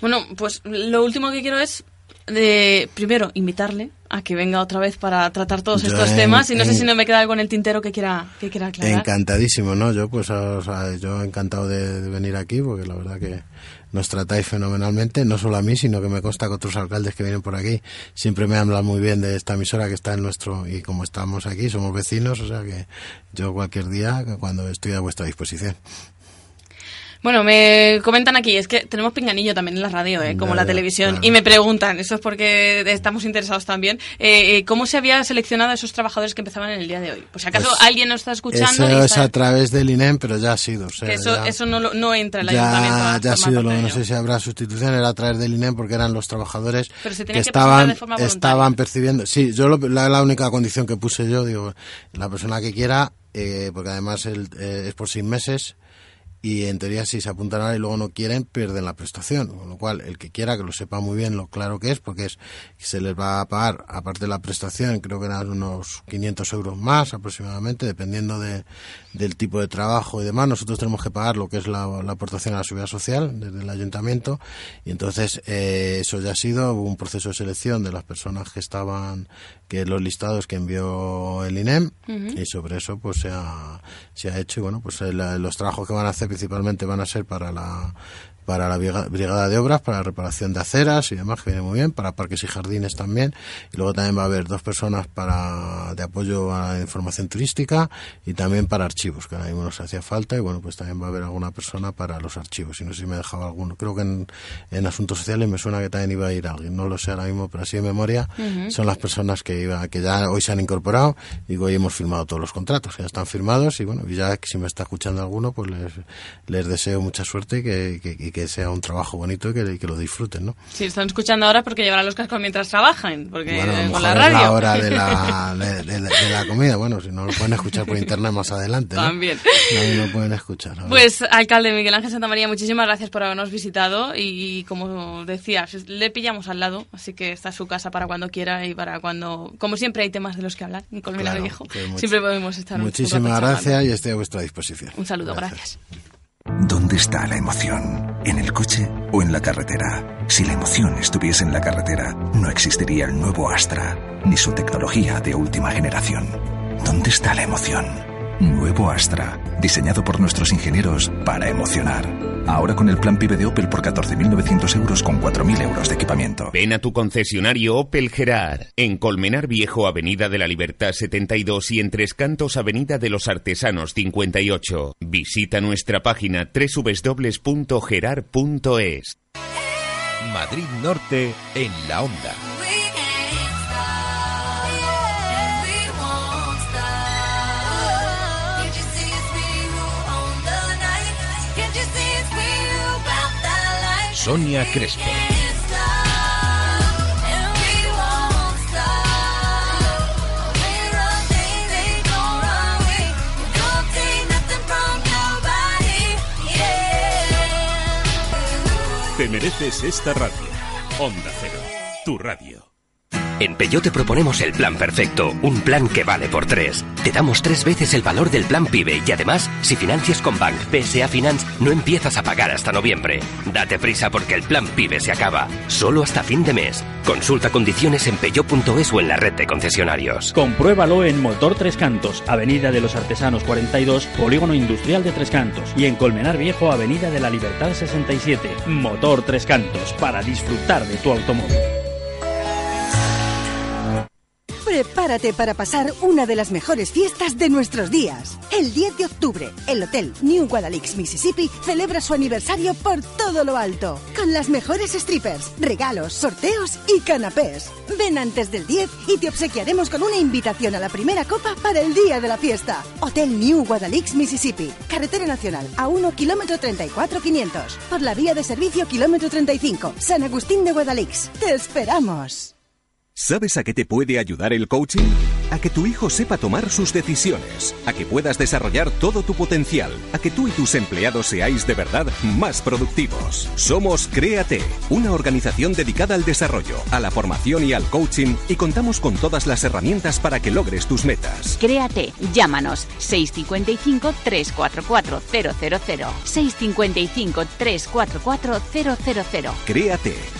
Bueno, pues lo último que quiero es de primero invitarle a que venga otra vez para tratar todos Yo estos en- temas y no sé si no me queda algo en el tintero que quiera que quiera aclarar. Encantadísimo, ¿no? Yo, pues, o sea, yo encantado de, de venir aquí porque la verdad que nos tratáis fenomenalmente, no solo a mí, sino que me consta que otros alcaldes que vienen por aquí siempre me hablan muy bien de esta emisora que está en nuestro, y como estamos aquí, somos vecinos, o sea que yo cualquier día, cuando estoy a vuestra disposición. Bueno, me comentan aquí, es que tenemos pinganillo también en la radio, ¿eh? como Ya, la ya, televisión, claro. y me preguntan, eso es porque estamos interesados también, eh, eh, ¿cómo se había seleccionado a esos trabajadores que empezaban en el día de hoy? Pues si acaso Pues, alguien nos está escuchando Eso y es a través del INEM, pero ya ha sido. o sea, que eso, ya- eso no, lo- no entra en el ayuntamiento. ya, ha sido lo no sé si habrá sustitución era a través del INEM porque eran los trabajadores Pero se que que estaban de forma estaban percibiendo sí yo lo- la, la única condición que puse yo digo la persona que quiera eh, porque además el, eh, es por seis meses y en teoría si se apuntan ahora y luego no quieren pierden la prestación. Con lo cual el que quiera que lo sepa muy bien lo claro que es porque es se les va a pagar aparte de la prestación creo que eran unos 500 euros más aproximadamente dependiendo de, del tipo de trabajo y demás nosotros tenemos que pagar lo que es la, la aportación a la seguridad social desde el ayuntamiento. Y entonces eh, eso ya ha sido hubo un proceso de selección de las personas que estaban que los listados que envió el INEM y sobre eso pues se ha, se ha hecho y bueno pues el- los trabajos que van a hacer principalmente van a ser para la para la briga- brigada de obras, para la reparación de aceras y demás, que viene muy bien, para parques y jardines también. Y luego también va a haber dos personas para de apoyo a la información turística y también para archivos, que ahora mismo nos hacía falta. Y bueno, pues también va a haber alguna persona para los archivos. Y no sé si me dejaba alguno. Creo que en, en asuntos sociales me suena que también iba a ir alguien. No lo sé ahora mismo, pero así de memoria Ujú. son las personas que iba, que ya hoy se han incorporado. Digo, hoy hemos firmado todos los contratos, ya están firmados. Y bueno, y ya si me está escuchando alguno, pues les, les deseo mucha suerte y que, que- y que sea un trabajo bonito y que, que lo disfruten, ¿no? Si están escuchando ahora porque llevarán los cascos mientras trabajan, porque Bueno, a lo con mejor la es radio. la hora de la, [LAUGHS] de, de- de la comida. Bueno, si no lo pueden escuchar por internet más adelante, ¿no? También. No lo pueden escuchar. ahora. Pues, alcalde Miguel Ángel Santa María, muchísimas gracias por habernos visitado y, como decía, le pillamos al lado, así que está su casa para cuando quiera y para cuando... Como siempre hay temas de los que hablar, en Colmenar Claro, Viejo. siempre podemos estar Muchísimas gracias y estoy a vuestra disposición. Un saludo, gracias. ¿Dónde está la emoción? ¿En el coche o en la carretera? Si la emoción estuviese en la carretera, no existiría el nuevo Astra, ni su tecnología de última generación. ¿Dónde está la emoción? Nuevo Astra, diseñado por nuestros ingenieros para emocionar. Ahora con el plan PIB de Opel por 14.900 euros con 4.000 euros de equipamiento. Ven a tu concesionario Opel Gerard, en Colmenar Viejo, Avenida de la Libertad 72 y en Tres Cantos, Avenida de los Artesanos 58. Visita nuestra página www.gerard.es. Madrid Norte en la onda. Sonia Crespo. Te mereces esta radio. Onda Cero, tu radio. En Peugeot te proponemos el plan perfecto, un plan que vale por tres. Te damos tres veces el valor del plan PIBE y además, si financias con Bank PSA Finance, no empiezas a pagar hasta noviembre. Date prisa porque el plan PIBE se acaba, solo hasta fin de mes. Consulta condiciones en peugeot.es o en la red de concesionarios. Compruébalo en Motor Tres Cantos, Avenida de los Artesanos 42, Polígono Industrial de Tres Cantos. Y en Colmenar Viejo, Avenida de la Libertad 67. Motor Tres Cantos, para disfrutar de tu automóvil. Prepárate para pasar una de las mejores fiestas de nuestros días. El 10 de octubre, el Hotel New Guadalix, Mississippi, celebra su aniversario por todo lo alto, con las mejores strippers, regalos, sorteos y canapés. Ven antes del 10 y te obsequiaremos con una invitación a la primera copa para el día de la fiesta. Hotel New Guadalix, Mississippi, carretera nacional a 1 kilómetro 34 500, por la vía de servicio kilómetro 35, San Agustín de Guadalix. ¡Te esperamos! ¿Sabes a qué te puede ayudar el coaching? A que tu hijo sepa tomar sus decisiones, a que puedas desarrollar todo tu potencial, a que tú y tus empleados seáis de verdad más productivos. Somos Créate, una organización dedicada al desarrollo, a la formación y al coaching y contamos con todas las herramientas para que logres tus metas. Créate, llámanos 655 344 000 655 344 000 Créate.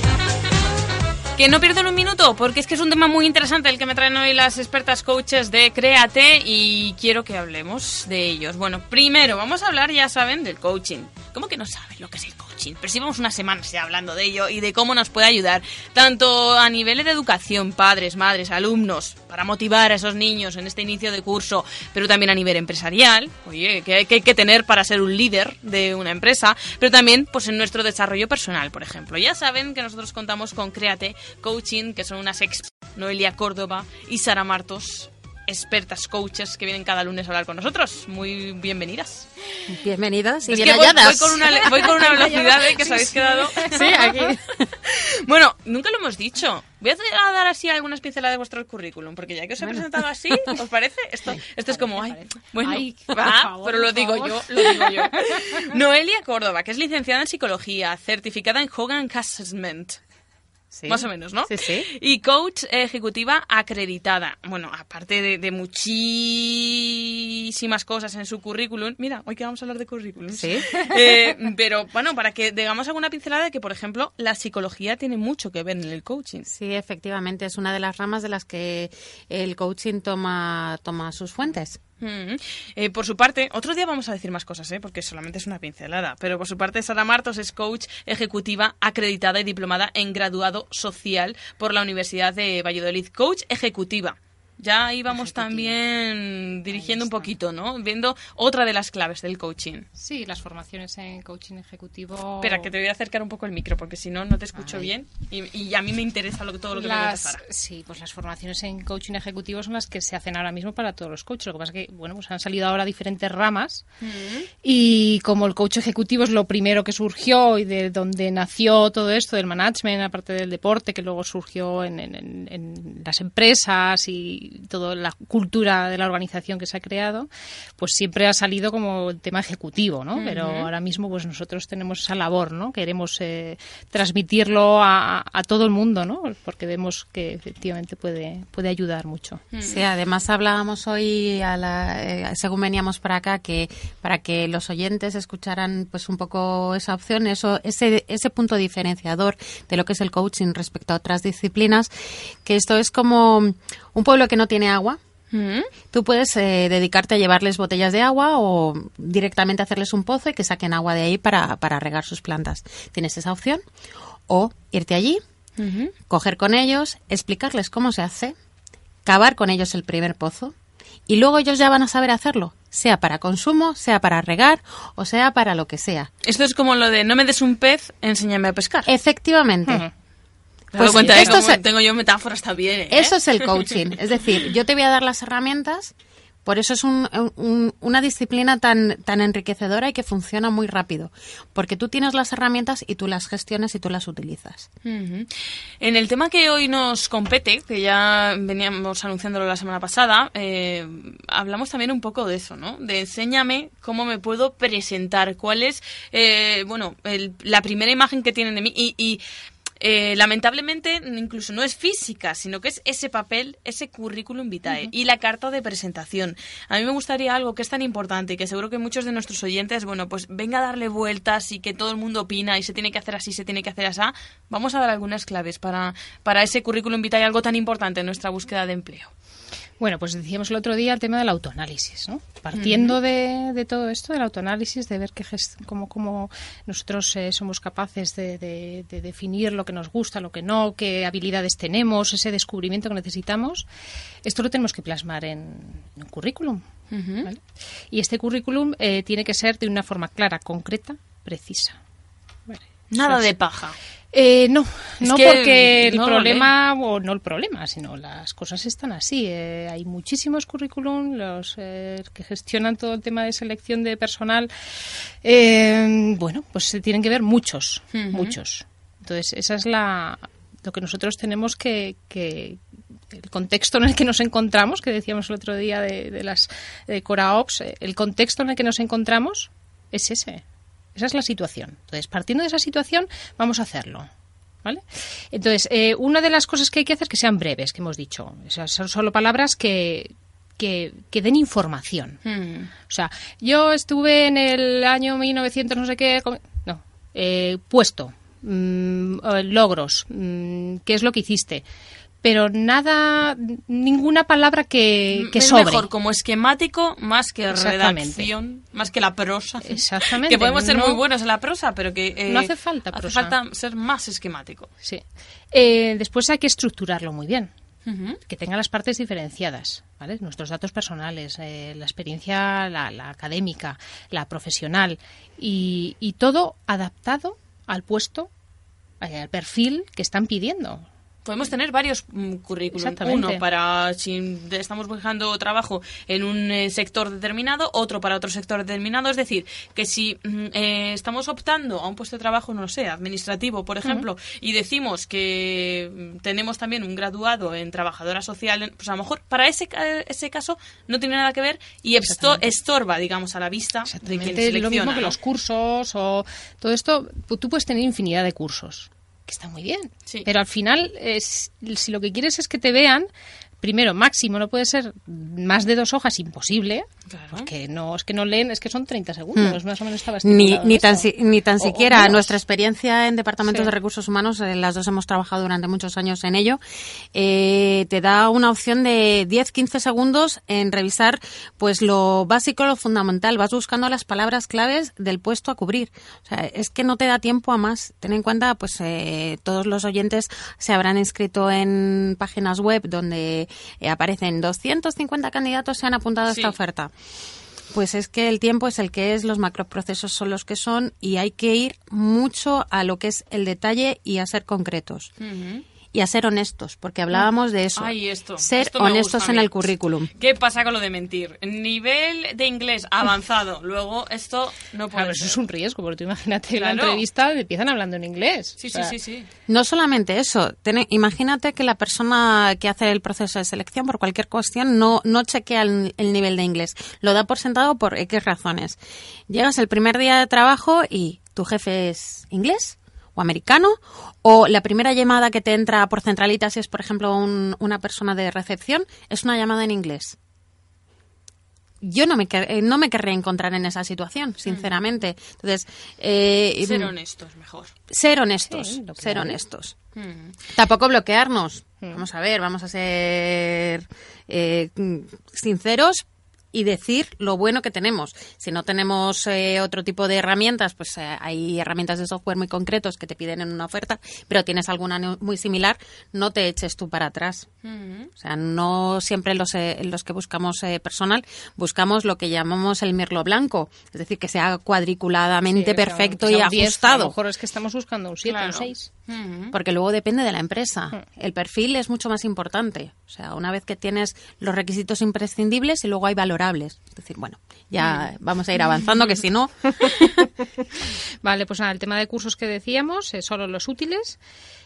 Que no pierdan un minuto, porque es que es un tema muy interesante el que me traen hoy las expertas coaches de Créate y quiero que hablemos de ellos. Bueno, primero vamos a hablar, ya saben, del coaching. ¿Cómo que no saben lo que es el coaching? Pero si vamos unas semanas ya hablando de ello y de cómo nos puede ayudar, tanto a nivel de educación, padres, madres, alumnos, para motivar a esos niños en este inicio de curso, pero también a nivel empresarial, oye, que, hay que tener para ser un líder de una empresa, pero también pues en nuestro desarrollo personal, por ejemplo. Ya saben que nosotros contamos con Créate Coaching, que son unas ex Noelia Córdoba y Sara Martos, expertas coaches que vienen cada lunes a hablar con nosotros. Muy bienvenidas. Bienvenidas y Es bien que voy, con una, voy con una [LAUGHS] velocidad eh, que os habéis quedado. Sí, aquí. [LAUGHS] bueno, nunca lo hemos dicho. Voy a dar así algunas pinceladas de vuestro currículum, porque ya que os he presentado así, ¿os parece? Esto, esto es como, ay, bueno, Ay, va, favor, pero lo digo favor. yo, lo digo yo. [LAUGHS] Noelia Córdoba, que es licenciada en psicología, certificada en Hogan Assessment. Sí. Más o menos, ¿no? Sí, sí. Y coach ejecutiva acreditada. Bueno, aparte de, de muchísimas cosas en su currículum. Mira, hoy que vamos a hablar de currículum. Sí. [LAUGHS] Eh, pero bueno, para que digamos alguna pincelada de que, por ejemplo, la psicología tiene mucho que ver en el coaching. Sí, efectivamente, es una de las ramas de las que el coaching toma, toma sus fuentes. Mm. Eh, por su parte, otro día vamos a decir más cosas, ¿eh? porque solamente es una pincelada, pero por su parte Sara Martos es coach ejecutiva acreditada y diplomada en graduado social por la Universidad de Valladolid. Coach ejecutiva. Ya ahí vamos también dirigiendo un poquito, ¿no? Viendo otra de las claves del coaching. Sí, las formaciones en coaching ejecutivo. Espera, que te voy a acercar un poco el micro, porque si no, no te escucho bien. Y, y a mí me interesa lo, todo lo que me cuentas, las, sí, pues las formaciones en coaching ejecutivo son las que se hacen ahora mismo para todos los coaches. Lo que pasa es que, bueno, pues han salido ahora diferentes ramas y como el coach ejecutivo es lo primero que surgió y de donde nació todo esto del management, aparte del deporte, que luego surgió en- en- en las empresas y toda la cultura de la organización que se ha creado, pues siempre ha salido como el tema ejecutivo, ¿no? Pero ahora mismo pues nosotros tenemos esa labor, ¿no? Queremos eh, transmitirlo a, a todo el mundo, ¿no? Porque vemos que efectivamente puede, puede ayudar mucho. Sí, además hablábamos hoy, a la- eh, según veníamos para acá, que para que los oyentes escucharan pues un poco esa opción, eso, ese, ese punto diferenciador de lo que es el coaching respecto a otras disciplinas, que esto es como un pueblo que no tiene agua. Tú puedes eh, dedicarte a llevarles botellas de agua o directamente hacerles un pozo y que saquen agua de ahí para, para regar sus plantas. Tienes esa opción. O irte allí, coger con ellos, explicarles cómo se hace, cavar con ellos el primer pozo y luego ellos ya van a saber hacerlo. sea para consumo, sea para regar o sea para lo que sea. Esto es como lo de no me des un pez, enséñame a pescar. Efectivamente. Pues cuenta de esto es- tengo yo metáforas también. ¿eh? Eso es el [LAUGHS] coaching. Es decir, yo te voy a dar las herramientas, por eso es un- un- una disciplina tan, tan enriquecedora y que funciona muy rápido. Porque tú tienes las herramientas y tú las gestionas y tú las utilizas. En el tema que hoy nos compete, que ya veníamos anunciándolo la semana pasada, eh, hablamos también un poco de eso, ¿no? De enséñame cómo me puedo presentar, cuál es, eh, bueno, el- la primera imagen que tienen de mí y... y, eh, lamentablemente incluso no es física, sino que es ese papel, ese currículum vitae y la carta de presentación. A mí me gustaría algo que es tan importante y que seguro que muchos de nuestros oyentes, bueno, pues venga a darle vueltas y que todo el mundo opina y se tiene que hacer así, se tiene que hacer así. Vamos a dar algunas claves para, para ese currículum vitae, algo tan importante en nuestra búsqueda de empleo. Bueno, pues decíamos el otro día el tema del autoanálisis, ¿no? Partiendo de, de todo esto, del autoanálisis, de ver que cómo, cómo nosotros eh, somos capaces de, de- de definir lo que nos gusta, lo que no, qué habilidades tenemos, ese descubrimiento que necesitamos, esto lo tenemos que plasmar en, en un currículum. ¿vale? Y este currículum eh, tiene que ser de una forma clara, concreta, precisa. Nada de paja. Eh, no, Es no que porque el no problema, o no el problema, sino las cosas están así. Eh, hay muchísimos currículum, los eh, que gestionan todo el tema de selección de personal. eh, bueno, pues se tienen que ver muchos, muchos. Entonces, esa es la lo que nosotros tenemos que, que el contexto en el que nos encontramos, que decíamos el otro día de, de las de Coraops, eh, el contexto en el que nos encontramos es ese. Esa es la situación. Entonces, partiendo de esa situación, vamos a hacerlo. ¿Vale? Entonces, eh, una de las cosas que hay que hacer es que sean breves, que hemos dicho. O sea, son solo palabras que, que, que den información. O sea, yo estuve en el año 1900, no sé qué. No. Eh, puesto. mm, eh, logros. mm, ¿Qué es lo que hiciste? Pero nada, ninguna palabra que, que es sobre. mejor como esquemático más que redacción, más que la prosa. Exactamente. Que podemos ser No- muy buenos en la prosa, pero que eh, No hace falta hace prosa. falta ser más esquemático. Sí. Eh, después hay que estructurarlo muy bien. Que tenga las partes diferenciadas, ¿vale? Nuestros datos personales, eh, la experiencia, la, la académica, la profesional y, y todo adaptado al puesto, eh, al perfil que están pidiendo. Podemos tener varios mm, currículum. Exactamente. Uno para si estamos buscando trabajo en un eh, sector determinado, otro para otro sector determinado. Es decir, que si mm, eh, estamos optando a un puesto de trabajo, no sé, administrativo, por ejemplo, y decimos que mm, tenemos también un graduado en trabajadora social, pues a lo mejor para ese, ese caso no tiene nada que ver y estorba, digamos, a la vista de quien selecciona. lo mismo que ¿no? los cursos o todo esto, tú puedes tener infinidad de cursos, que está muy bien. Pero al final, es, si lo que quieres es que te vean, primero, máximo, no puede ser más de dos hojas, imposible, porque no, es que no leen, es que son 30 segundos, Mm. más o menos estaba Ni, ni, tan, si- ni tan O- siquiera. Nuestra experiencia en departamentos Sí. de recursos humanos, eh, las dos hemos trabajado durante muchos años en ello, eh, te da una opción de 10-15 segundos en revisar pues lo básico, lo fundamental. Vas buscando las palabras claves del puesto a cubrir. O sea, es que no te da tiempo a más. Ten en cuenta, pues eh, todos los oyentes se habrán inscrito en páginas web donde eh, aparecen 250 candidatos se han apuntado a esta oferta. Pues es que el tiempo es el que es, los macroprocesos son los que son y hay que ir mucho a lo que es el detalle y a ser concretos. Y a ser honestos, porque hablábamos de eso. Ay, esto. ser esto honestos en el currículum. ¿Qué pasa con lo de mentir? Nivel de inglés avanzado. [LAUGHS] Luego, esto no puede Claro, eso ser. es un riesgo, porque tú imagínate la entrevista, empiezan hablando en inglés. Sí, O sea, sí, sí, sí. No solamente eso, ten- imagínate que la persona que hace el proceso de selección por cualquier cuestión no, no chequea el, el nivel de inglés, lo da por sentado por X razones. Llegas el primer día de trabajo y tu jefe es inglés o americano, o la primera llamada que te entra por centralita, si es por ejemplo un- una persona de recepción, es una llamada en inglés. Yo no me, eh, no me querría encontrar en esa situación, sinceramente. Entonces, eh, Ser mm, honestos, mejor. ser honestos, Sí, ser hay. honestos. Mm. Tampoco bloquearnos. Mm. Vamos a ver, vamos a ser eh, mm, sinceros y decir lo bueno que tenemos. Si no tenemos eh, otro tipo de herramientas, pues eh, hay herramientas de software muy concretos que te piden en una oferta, pero tienes alguna muy similar, no te eches tú para atrás. O sea, no siempre los, eh, los que buscamos eh, personal buscamos lo que llamamos el mirlo blanco, es decir, que sea cuadriculadamente Sí, perfecto sea y un 10, a ajustado. lo mejor es que estamos buscando un 7 o un Claro. 6. Porque luego depende de la empresa. El perfil es mucho más importante. O sea, una vez que tienes los requisitos imprescindibles y luego hay Es decir, bueno, ya vamos a ir avanzando, que si no. [LAUGHS] Vale, pues nada, el tema de cursos que decíamos, eh, solo los útiles.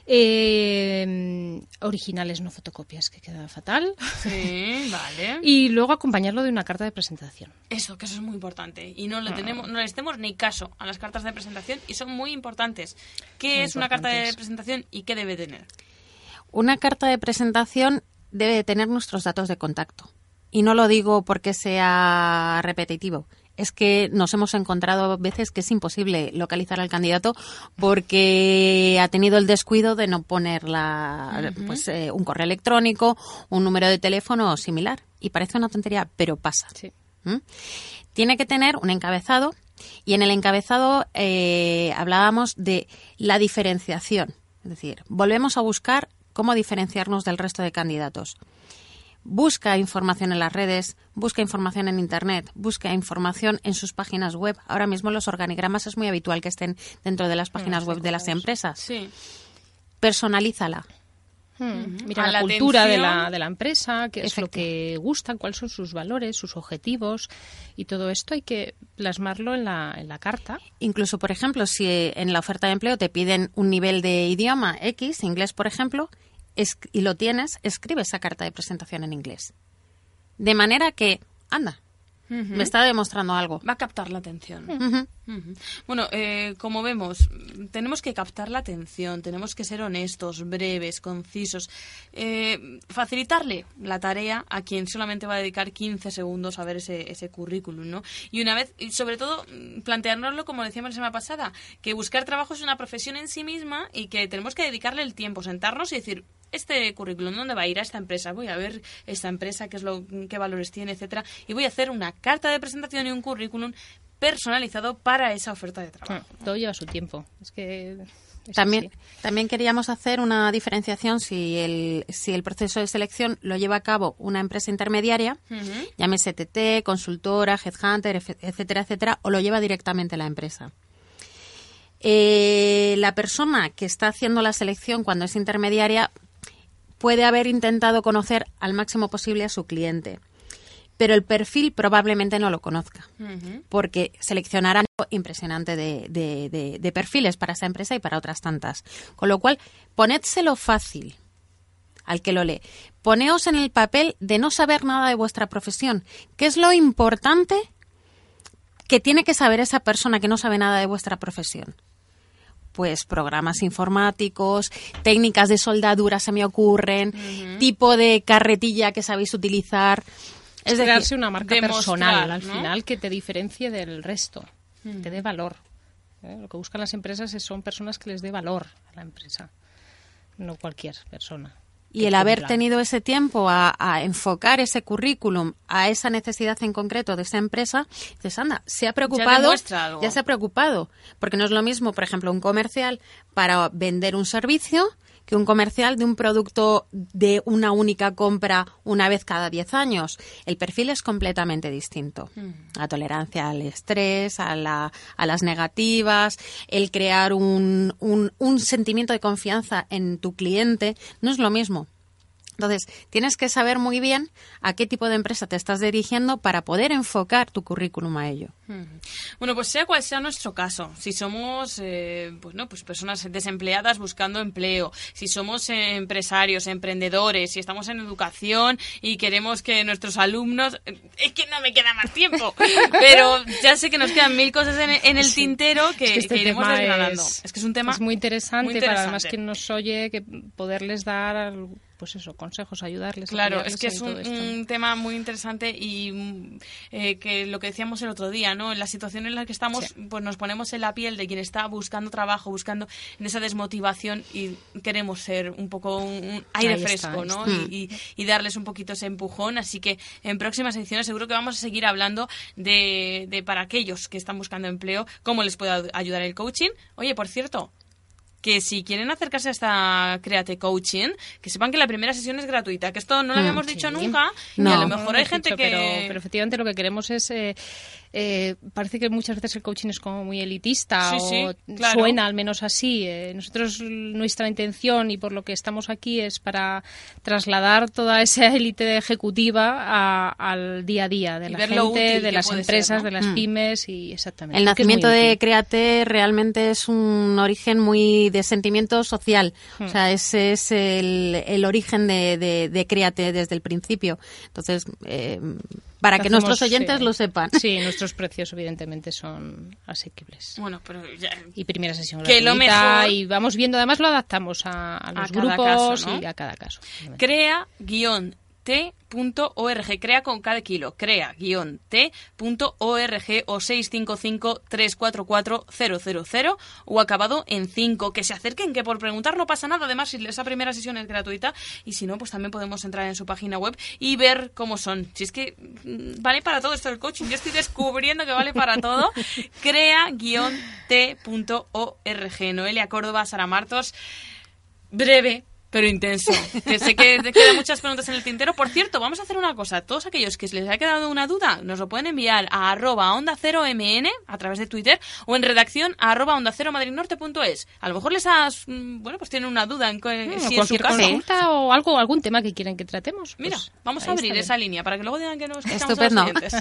Eh, originales, no fotocopias, que queda fatal. Sí, [LAUGHS] vale. Y luego acompañarlo de una carta de presentación. Eso, que eso es muy importante. Y no le Ah. tenemos, no les demos ni caso a las cartas de presentación y son muy importantes. ¿Qué Muy es una carta de presentación y qué debe tener? Una carta de presentación debe de tener nuestros datos de contacto. Y no lo digo porque sea repetitivo. Es que nos hemos encontrado veces que es imposible localizar al candidato porque ha tenido el descuido de no poner la, pues, eh, un correo electrónico, un número de teléfono o similar. Y parece una tontería, pero pasa. ¿Mm? Tiene que tener un encabezado y en el encabezado eh, hablábamos de la diferenciación. Es decir, volvemos a buscar cómo diferenciarnos del resto de candidatos. Busca información en las redes, busca información en Internet, busca información en sus páginas web. Ahora mismo los organigramas es muy habitual que estén dentro de las páginas web de las empresas. Sí. Personalízala. Hmm, Mira A la, la cultura de la, de la empresa, qué es lo que gustan, cuáles son sus valores, sus objetivos y todo esto hay que plasmarlo en la, en la carta. Incluso, por ejemplo, si en la oferta de empleo te piden un nivel de idioma X, inglés, por ejemplo, es- y lo tienes, escribe esa carta de presentación en inglés. De manera que, anda, me está demostrando algo. Va a captar la atención. Bueno, eh, como vemos, tenemos que captar la atención, tenemos que ser honestos, breves, concisos, eh, facilitarle la tarea a quien solamente va a dedicar 15 segundos a ver ese, ese currículum, ¿no? Y una vez, y sobre todo, planteárnoslo como decíamos la semana pasada, que buscar trabajo es una profesión en sí misma y que tenemos que dedicarle el tiempo, sentarnos y decir, este currículum, ¿dónde va a ir a esta empresa? Voy a ver esta empresa, qué es lo, qué valores tiene, etcétera, y voy a hacer una carta de presentación y un currículum personalizado para esa oferta de trabajo. Todo lleva su tiempo. Es que es También, también queríamos hacer una diferenciación si el, si el proceso de selección lo lleva a cabo una empresa intermediaria, llámese TT, consultora, headhunter, etcétera, etcétera, o lo lleva directamente la empresa. Eh, la persona que está haciendo la selección cuando es intermediaria puede haber intentado conocer al máximo posible a su cliente, pero el perfil probablemente no lo conozca porque seleccionarán impresionante de, de- de- de perfiles para esa empresa y para otras tantas. Con lo cual, ponédselo fácil al que lo lee. Poneos en el papel de no saber nada de vuestra profesión. ¿Qué es lo importante que tiene que saber esa persona que no sabe nada de vuestra profesión? Pues programas informáticos, técnicas de soldadura se me ocurren, tipo de carretilla que sabéis utilizar. Es Es decir, crearse una marca personal al ¿no? final que te diferencie del resto, Mm. te dé valor. ¿eh? Lo que buscan las empresas es- son personas que les dé valor a la empresa, no cualquier persona. Y el haber tenido ese tiempo a, a enfocar ese currículum a esa necesidad en concreto de esa empresa, dices, anda, se ha preocupado, algo. ya se ha preocupado. Porque no es lo mismo, por ejemplo, un comercial para vender un servicio que un comercial de un producto de una única compra una vez cada 10 años. El perfil es completamente distinto. La tolerancia al estrés, a, la- a las negativas, el crear un, un- un sentimiento de confianza en tu cliente, no es lo mismo. Entonces, tienes que saber muy bien a qué tipo de empresa te estás dirigiendo para poder enfocar tu currículum a ello. Bueno, pues sea cual sea nuestro caso, si somos eh, pues no, pues personas desempleadas buscando empleo, si somos eh, empresarios, emprendedores, si estamos en educación y queremos que nuestros alumnos... eh, Es que no me queda más tiempo, [LAUGHS] pero ya sé que nos quedan mil cosas en, en el Sí. tintero que, Es que este que iremos desgranando. es- Es, que es un tema es muy interesante, muy para además interesante. quien nos oye que poderles dar pues eso, consejos, ayudarles. Claro, es que es un, tema muy interesante y mm, eh, que lo que decíamos el otro día, ¿no? En la situación en la que estamos, pues nos ponemos en la piel de quien está buscando trabajo, buscando en esa desmotivación y queremos ser un poco un, un aire Ahí fresco, ¿no? está. Y, y- y darles un poquito ese empujón. Así que en próximas ediciones seguro que vamos a seguir hablando de, de para aquellos que están buscando empleo, cómo les puede ayudar el coaching. Oye, por cierto, que si quieren acercarse a esta Create Coaching, que sepan que la primera sesión es gratuita, que esto no lo Mm, habíamos sí. dicho nunca, y No, a lo no mejor lo hay gente dicho, que... Pero, pero efectivamente lo que queremos es... eh, eh, parece que muchas veces el coaching es como muy elitista Sí, o sí, claro. suena al menos así. Eh, nosotros, nuestra intención y por lo que estamos aquí es para trasladar toda esa élite ejecutiva a- al día a día de Y la gente, de las empresas, ser, ¿no? de las Mm. pymes y exactamente. El nacimiento de útil. Créate realmente es un origen muy de sentimiento social. Mm. O sea, ese es el, el origen de, de, de Créate desde el principio. Entonces, eh, para Lo que hacemos, nuestros oyentes sí. lo sepan. Sí, nuestros precios evidentemente son asequibles. Bueno, pero ya- Y primera sesión Que lo gratuita, mejor- y vamos viendo, además lo adaptamos a, a los cada grupos caso, ¿no? y a cada caso. crea-t.org, crea con cada kilo, crea-t.org o 655-344-000 o acabado en 5. Que se acerquen, que por preguntar no pasa nada. Además, esa primera sesión es gratuita y si no, pues también podemos entrar en su página web y ver cómo son. Si es que mm, vale para todo esto del coaching, yo estoy descubriendo que vale para todo. Crea-t.org. Noelia Córdoba, Sara Martos breve pero intenso. Que sé que te quedan muchas preguntas en el tintero. Por cierto, vamos a hacer una cosa. Todos aquellos que les haya quedado una duda, nos lo pueden enviar a arroba onda cero mn a través de Twitter o en redacción a arroba onda cero madridnorte.es. A lo mejor les has, mm, bueno, pues tienen una duda en, Mm, si en su consulta o algo, algún tema que quieran que tratemos. Mira, pues vamos a abrir esa línea para que luego digan que no escuchamos Estupendo. a los.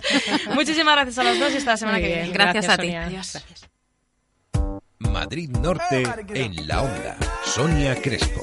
[LAUGHS] Muchísimas gracias a los dos y hasta la semana Muy que bien, viene. gracias a ti. Adiós. Madrid Norte en la onda. Sonia Crespo.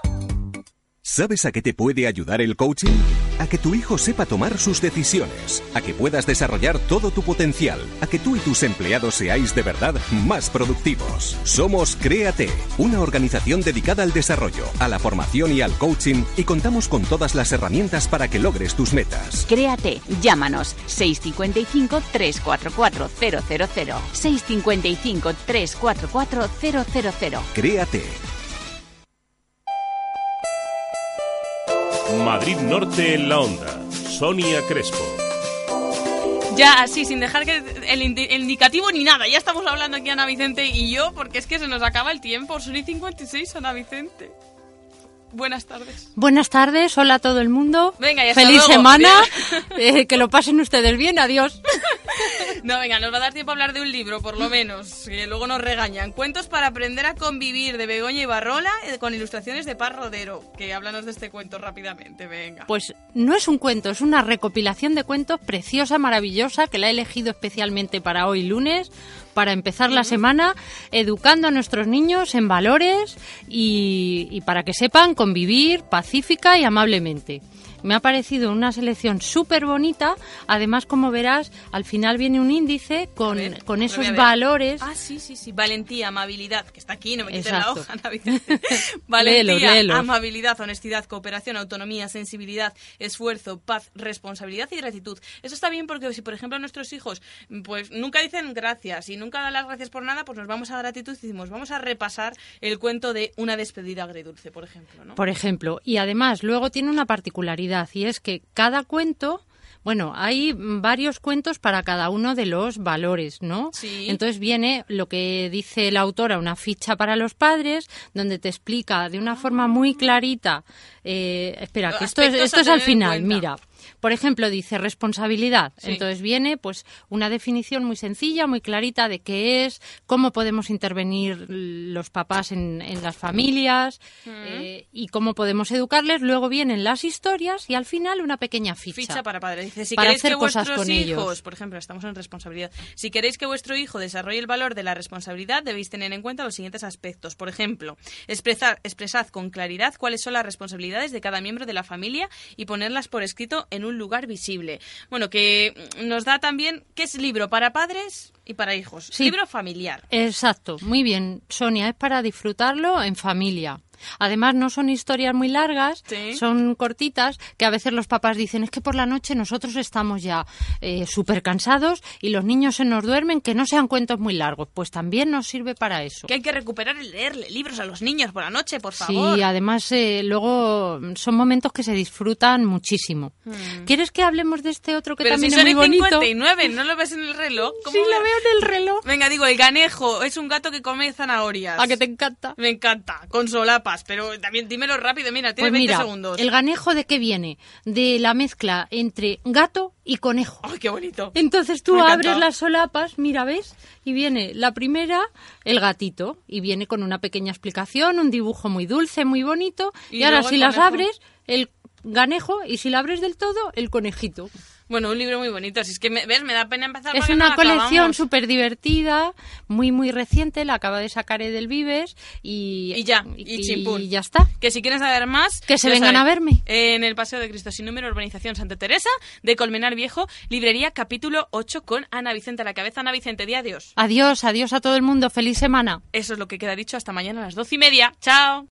¿Sabes a qué te puede ayudar el coaching? A que tu hijo sepa tomar sus decisiones, a que puedas desarrollar todo tu potencial, a que tú y tus empleados seáis de verdad más productivos. Somos Créate, una organización dedicada al desarrollo, a la formación y al coaching y contamos con todas las herramientas para que logres tus metas. Créate, llámanos 655 344 000 655 344 000 Créate. Madrid Norte en la onda. Sonia Crespo. Ya, así, sin dejar que el, indi- el indicativo ni nada. Ya estamos hablando aquí Ana Vicente y yo, porque es que se nos acaba el tiempo. Son y 56, Ana Vicente. Buenas tardes. Buenas tardes, hola a todo el mundo. Venga, y hasta Feliz luego. semana. Eh, que lo pasen ustedes bien, adiós. [LAUGHS] No, venga, nos va a dar tiempo a hablar de un libro, por lo menos, que luego nos regañan. Cuentos para aprender a convivir, de Begoña y Barrola, eh, con ilustraciones de Paz Rodero. Que háblanos de este cuento rápidamente, venga. Pues no es un cuento, es una recopilación de cuentos preciosa, maravillosa, que la he elegido especialmente para hoy lunes, para empezar la semana educando a nuestros niños en valores y, y para que sepan convivir pacífica y amablemente. Me ha parecido una selección súper bonita. Además, como verás, al final viene un índice con, ver, con esos valores. Ah, sí, sí, sí. Valentía, amabilidad, que está aquí, no me quiten la hoja, Vicente. [LAUGHS] Valentía, amabilidad, honestidad, cooperación, autonomía, sensibilidad, esfuerzo, paz, responsabilidad y gratitud. Eso está bien porque si, por ejemplo, nuestros hijos pues nunca dicen gracias y nunca dan las gracias por nada, pues nos vamos a gratitud y decimos, vamos a repasar el cuento de una despedida agridulce, por ejemplo, ¿no? Por ejemplo, y además luego tiene una particularidad y es que cada cuento, bueno, hay varios cuentos para cada uno de los valores, ¿no? Sí. Entonces viene lo que dice la autora, una ficha para los padres, donde te explica de una forma muy clarita. eh, espera, que esto es, esto es al final, mira. Por ejemplo, dice responsabilidad. Sí. Entonces viene pues una definición muy sencilla, muy clarita de qué es, cómo podemos intervenir los papás en, en las familias eh, y cómo podemos educarles. Luego vienen las historias y al final una pequeña ficha. Ficha para padres. Dice, si Para queréis hacer que cosas vuestros con hijos, ellos. por ejemplo, estamos en responsabilidad. Si queréis que vuestro hijo desarrolle el valor de la responsabilidad, debéis tener en cuenta los siguientes aspectos. Por ejemplo, expresar, expresad con claridad cuáles son las responsabilidades de cada miembro de la familia y ponerlas por escrito en un lugar visible. Bueno, que nos da también qué es libro para padres y para hijos. Sí. Libro familiar. Exacto, muy bien, Sonia, es para disfrutarlo en familia. Además, no son historias muy largas, Sí. son cortitas, que a veces los papás dicen, es que por la noche nosotros estamos ya eh, súper cansados y los niños se nos duermen, que no sean cuentos muy largos. Pues también nos sirve para eso. Que hay que recuperar el leerle libros a los niños por la noche, por favor. Sí, además eh, luego son momentos que se disfrutan muchísimo. Mm. ¿Quieres que hablemos de este otro que Pero también si es muy bonito? 59, ¿no lo ves en el reloj? Sí, lo veo en el reloj. Venga, digo, el ganejo es un gato que come zanahorias. ¿A que te encanta? Me encanta, con pero también dímelo rápido, mira, tienes Pues 20 mira, segundos. el ganejo de qué viene? De la mezcla entre gato y conejo. ¡Ay, qué bonito! Entonces tú abres las solapas, mira, ¿ves? Y viene la primera, el gatito, y viene con una pequeña explicación, un dibujo muy dulce, muy bonito, y, Y ahora si las abres, el ganejo, y si la abres del todo, el conejito. Bueno, un libro muy bonito. Si es que, me, ¿ves? Me da pena empezar Es no una colección súper divertida, muy, muy reciente, la acaba de sacar del Vives y, Y ya, y chimpún. ya está. Que si quieren saber más... Que se vengan saben, a verme. En el Paseo de Cristo Sin Número, Urbanización Santa Teresa, de Colmenar Viejo, librería capítulo 8 con Ana Vicente a la cabeza. Ana Vicente, di adiós. Adiós, adiós a todo el mundo, feliz semana. Eso es lo que queda dicho. Hasta mañana a las doce y media. ¡Chao!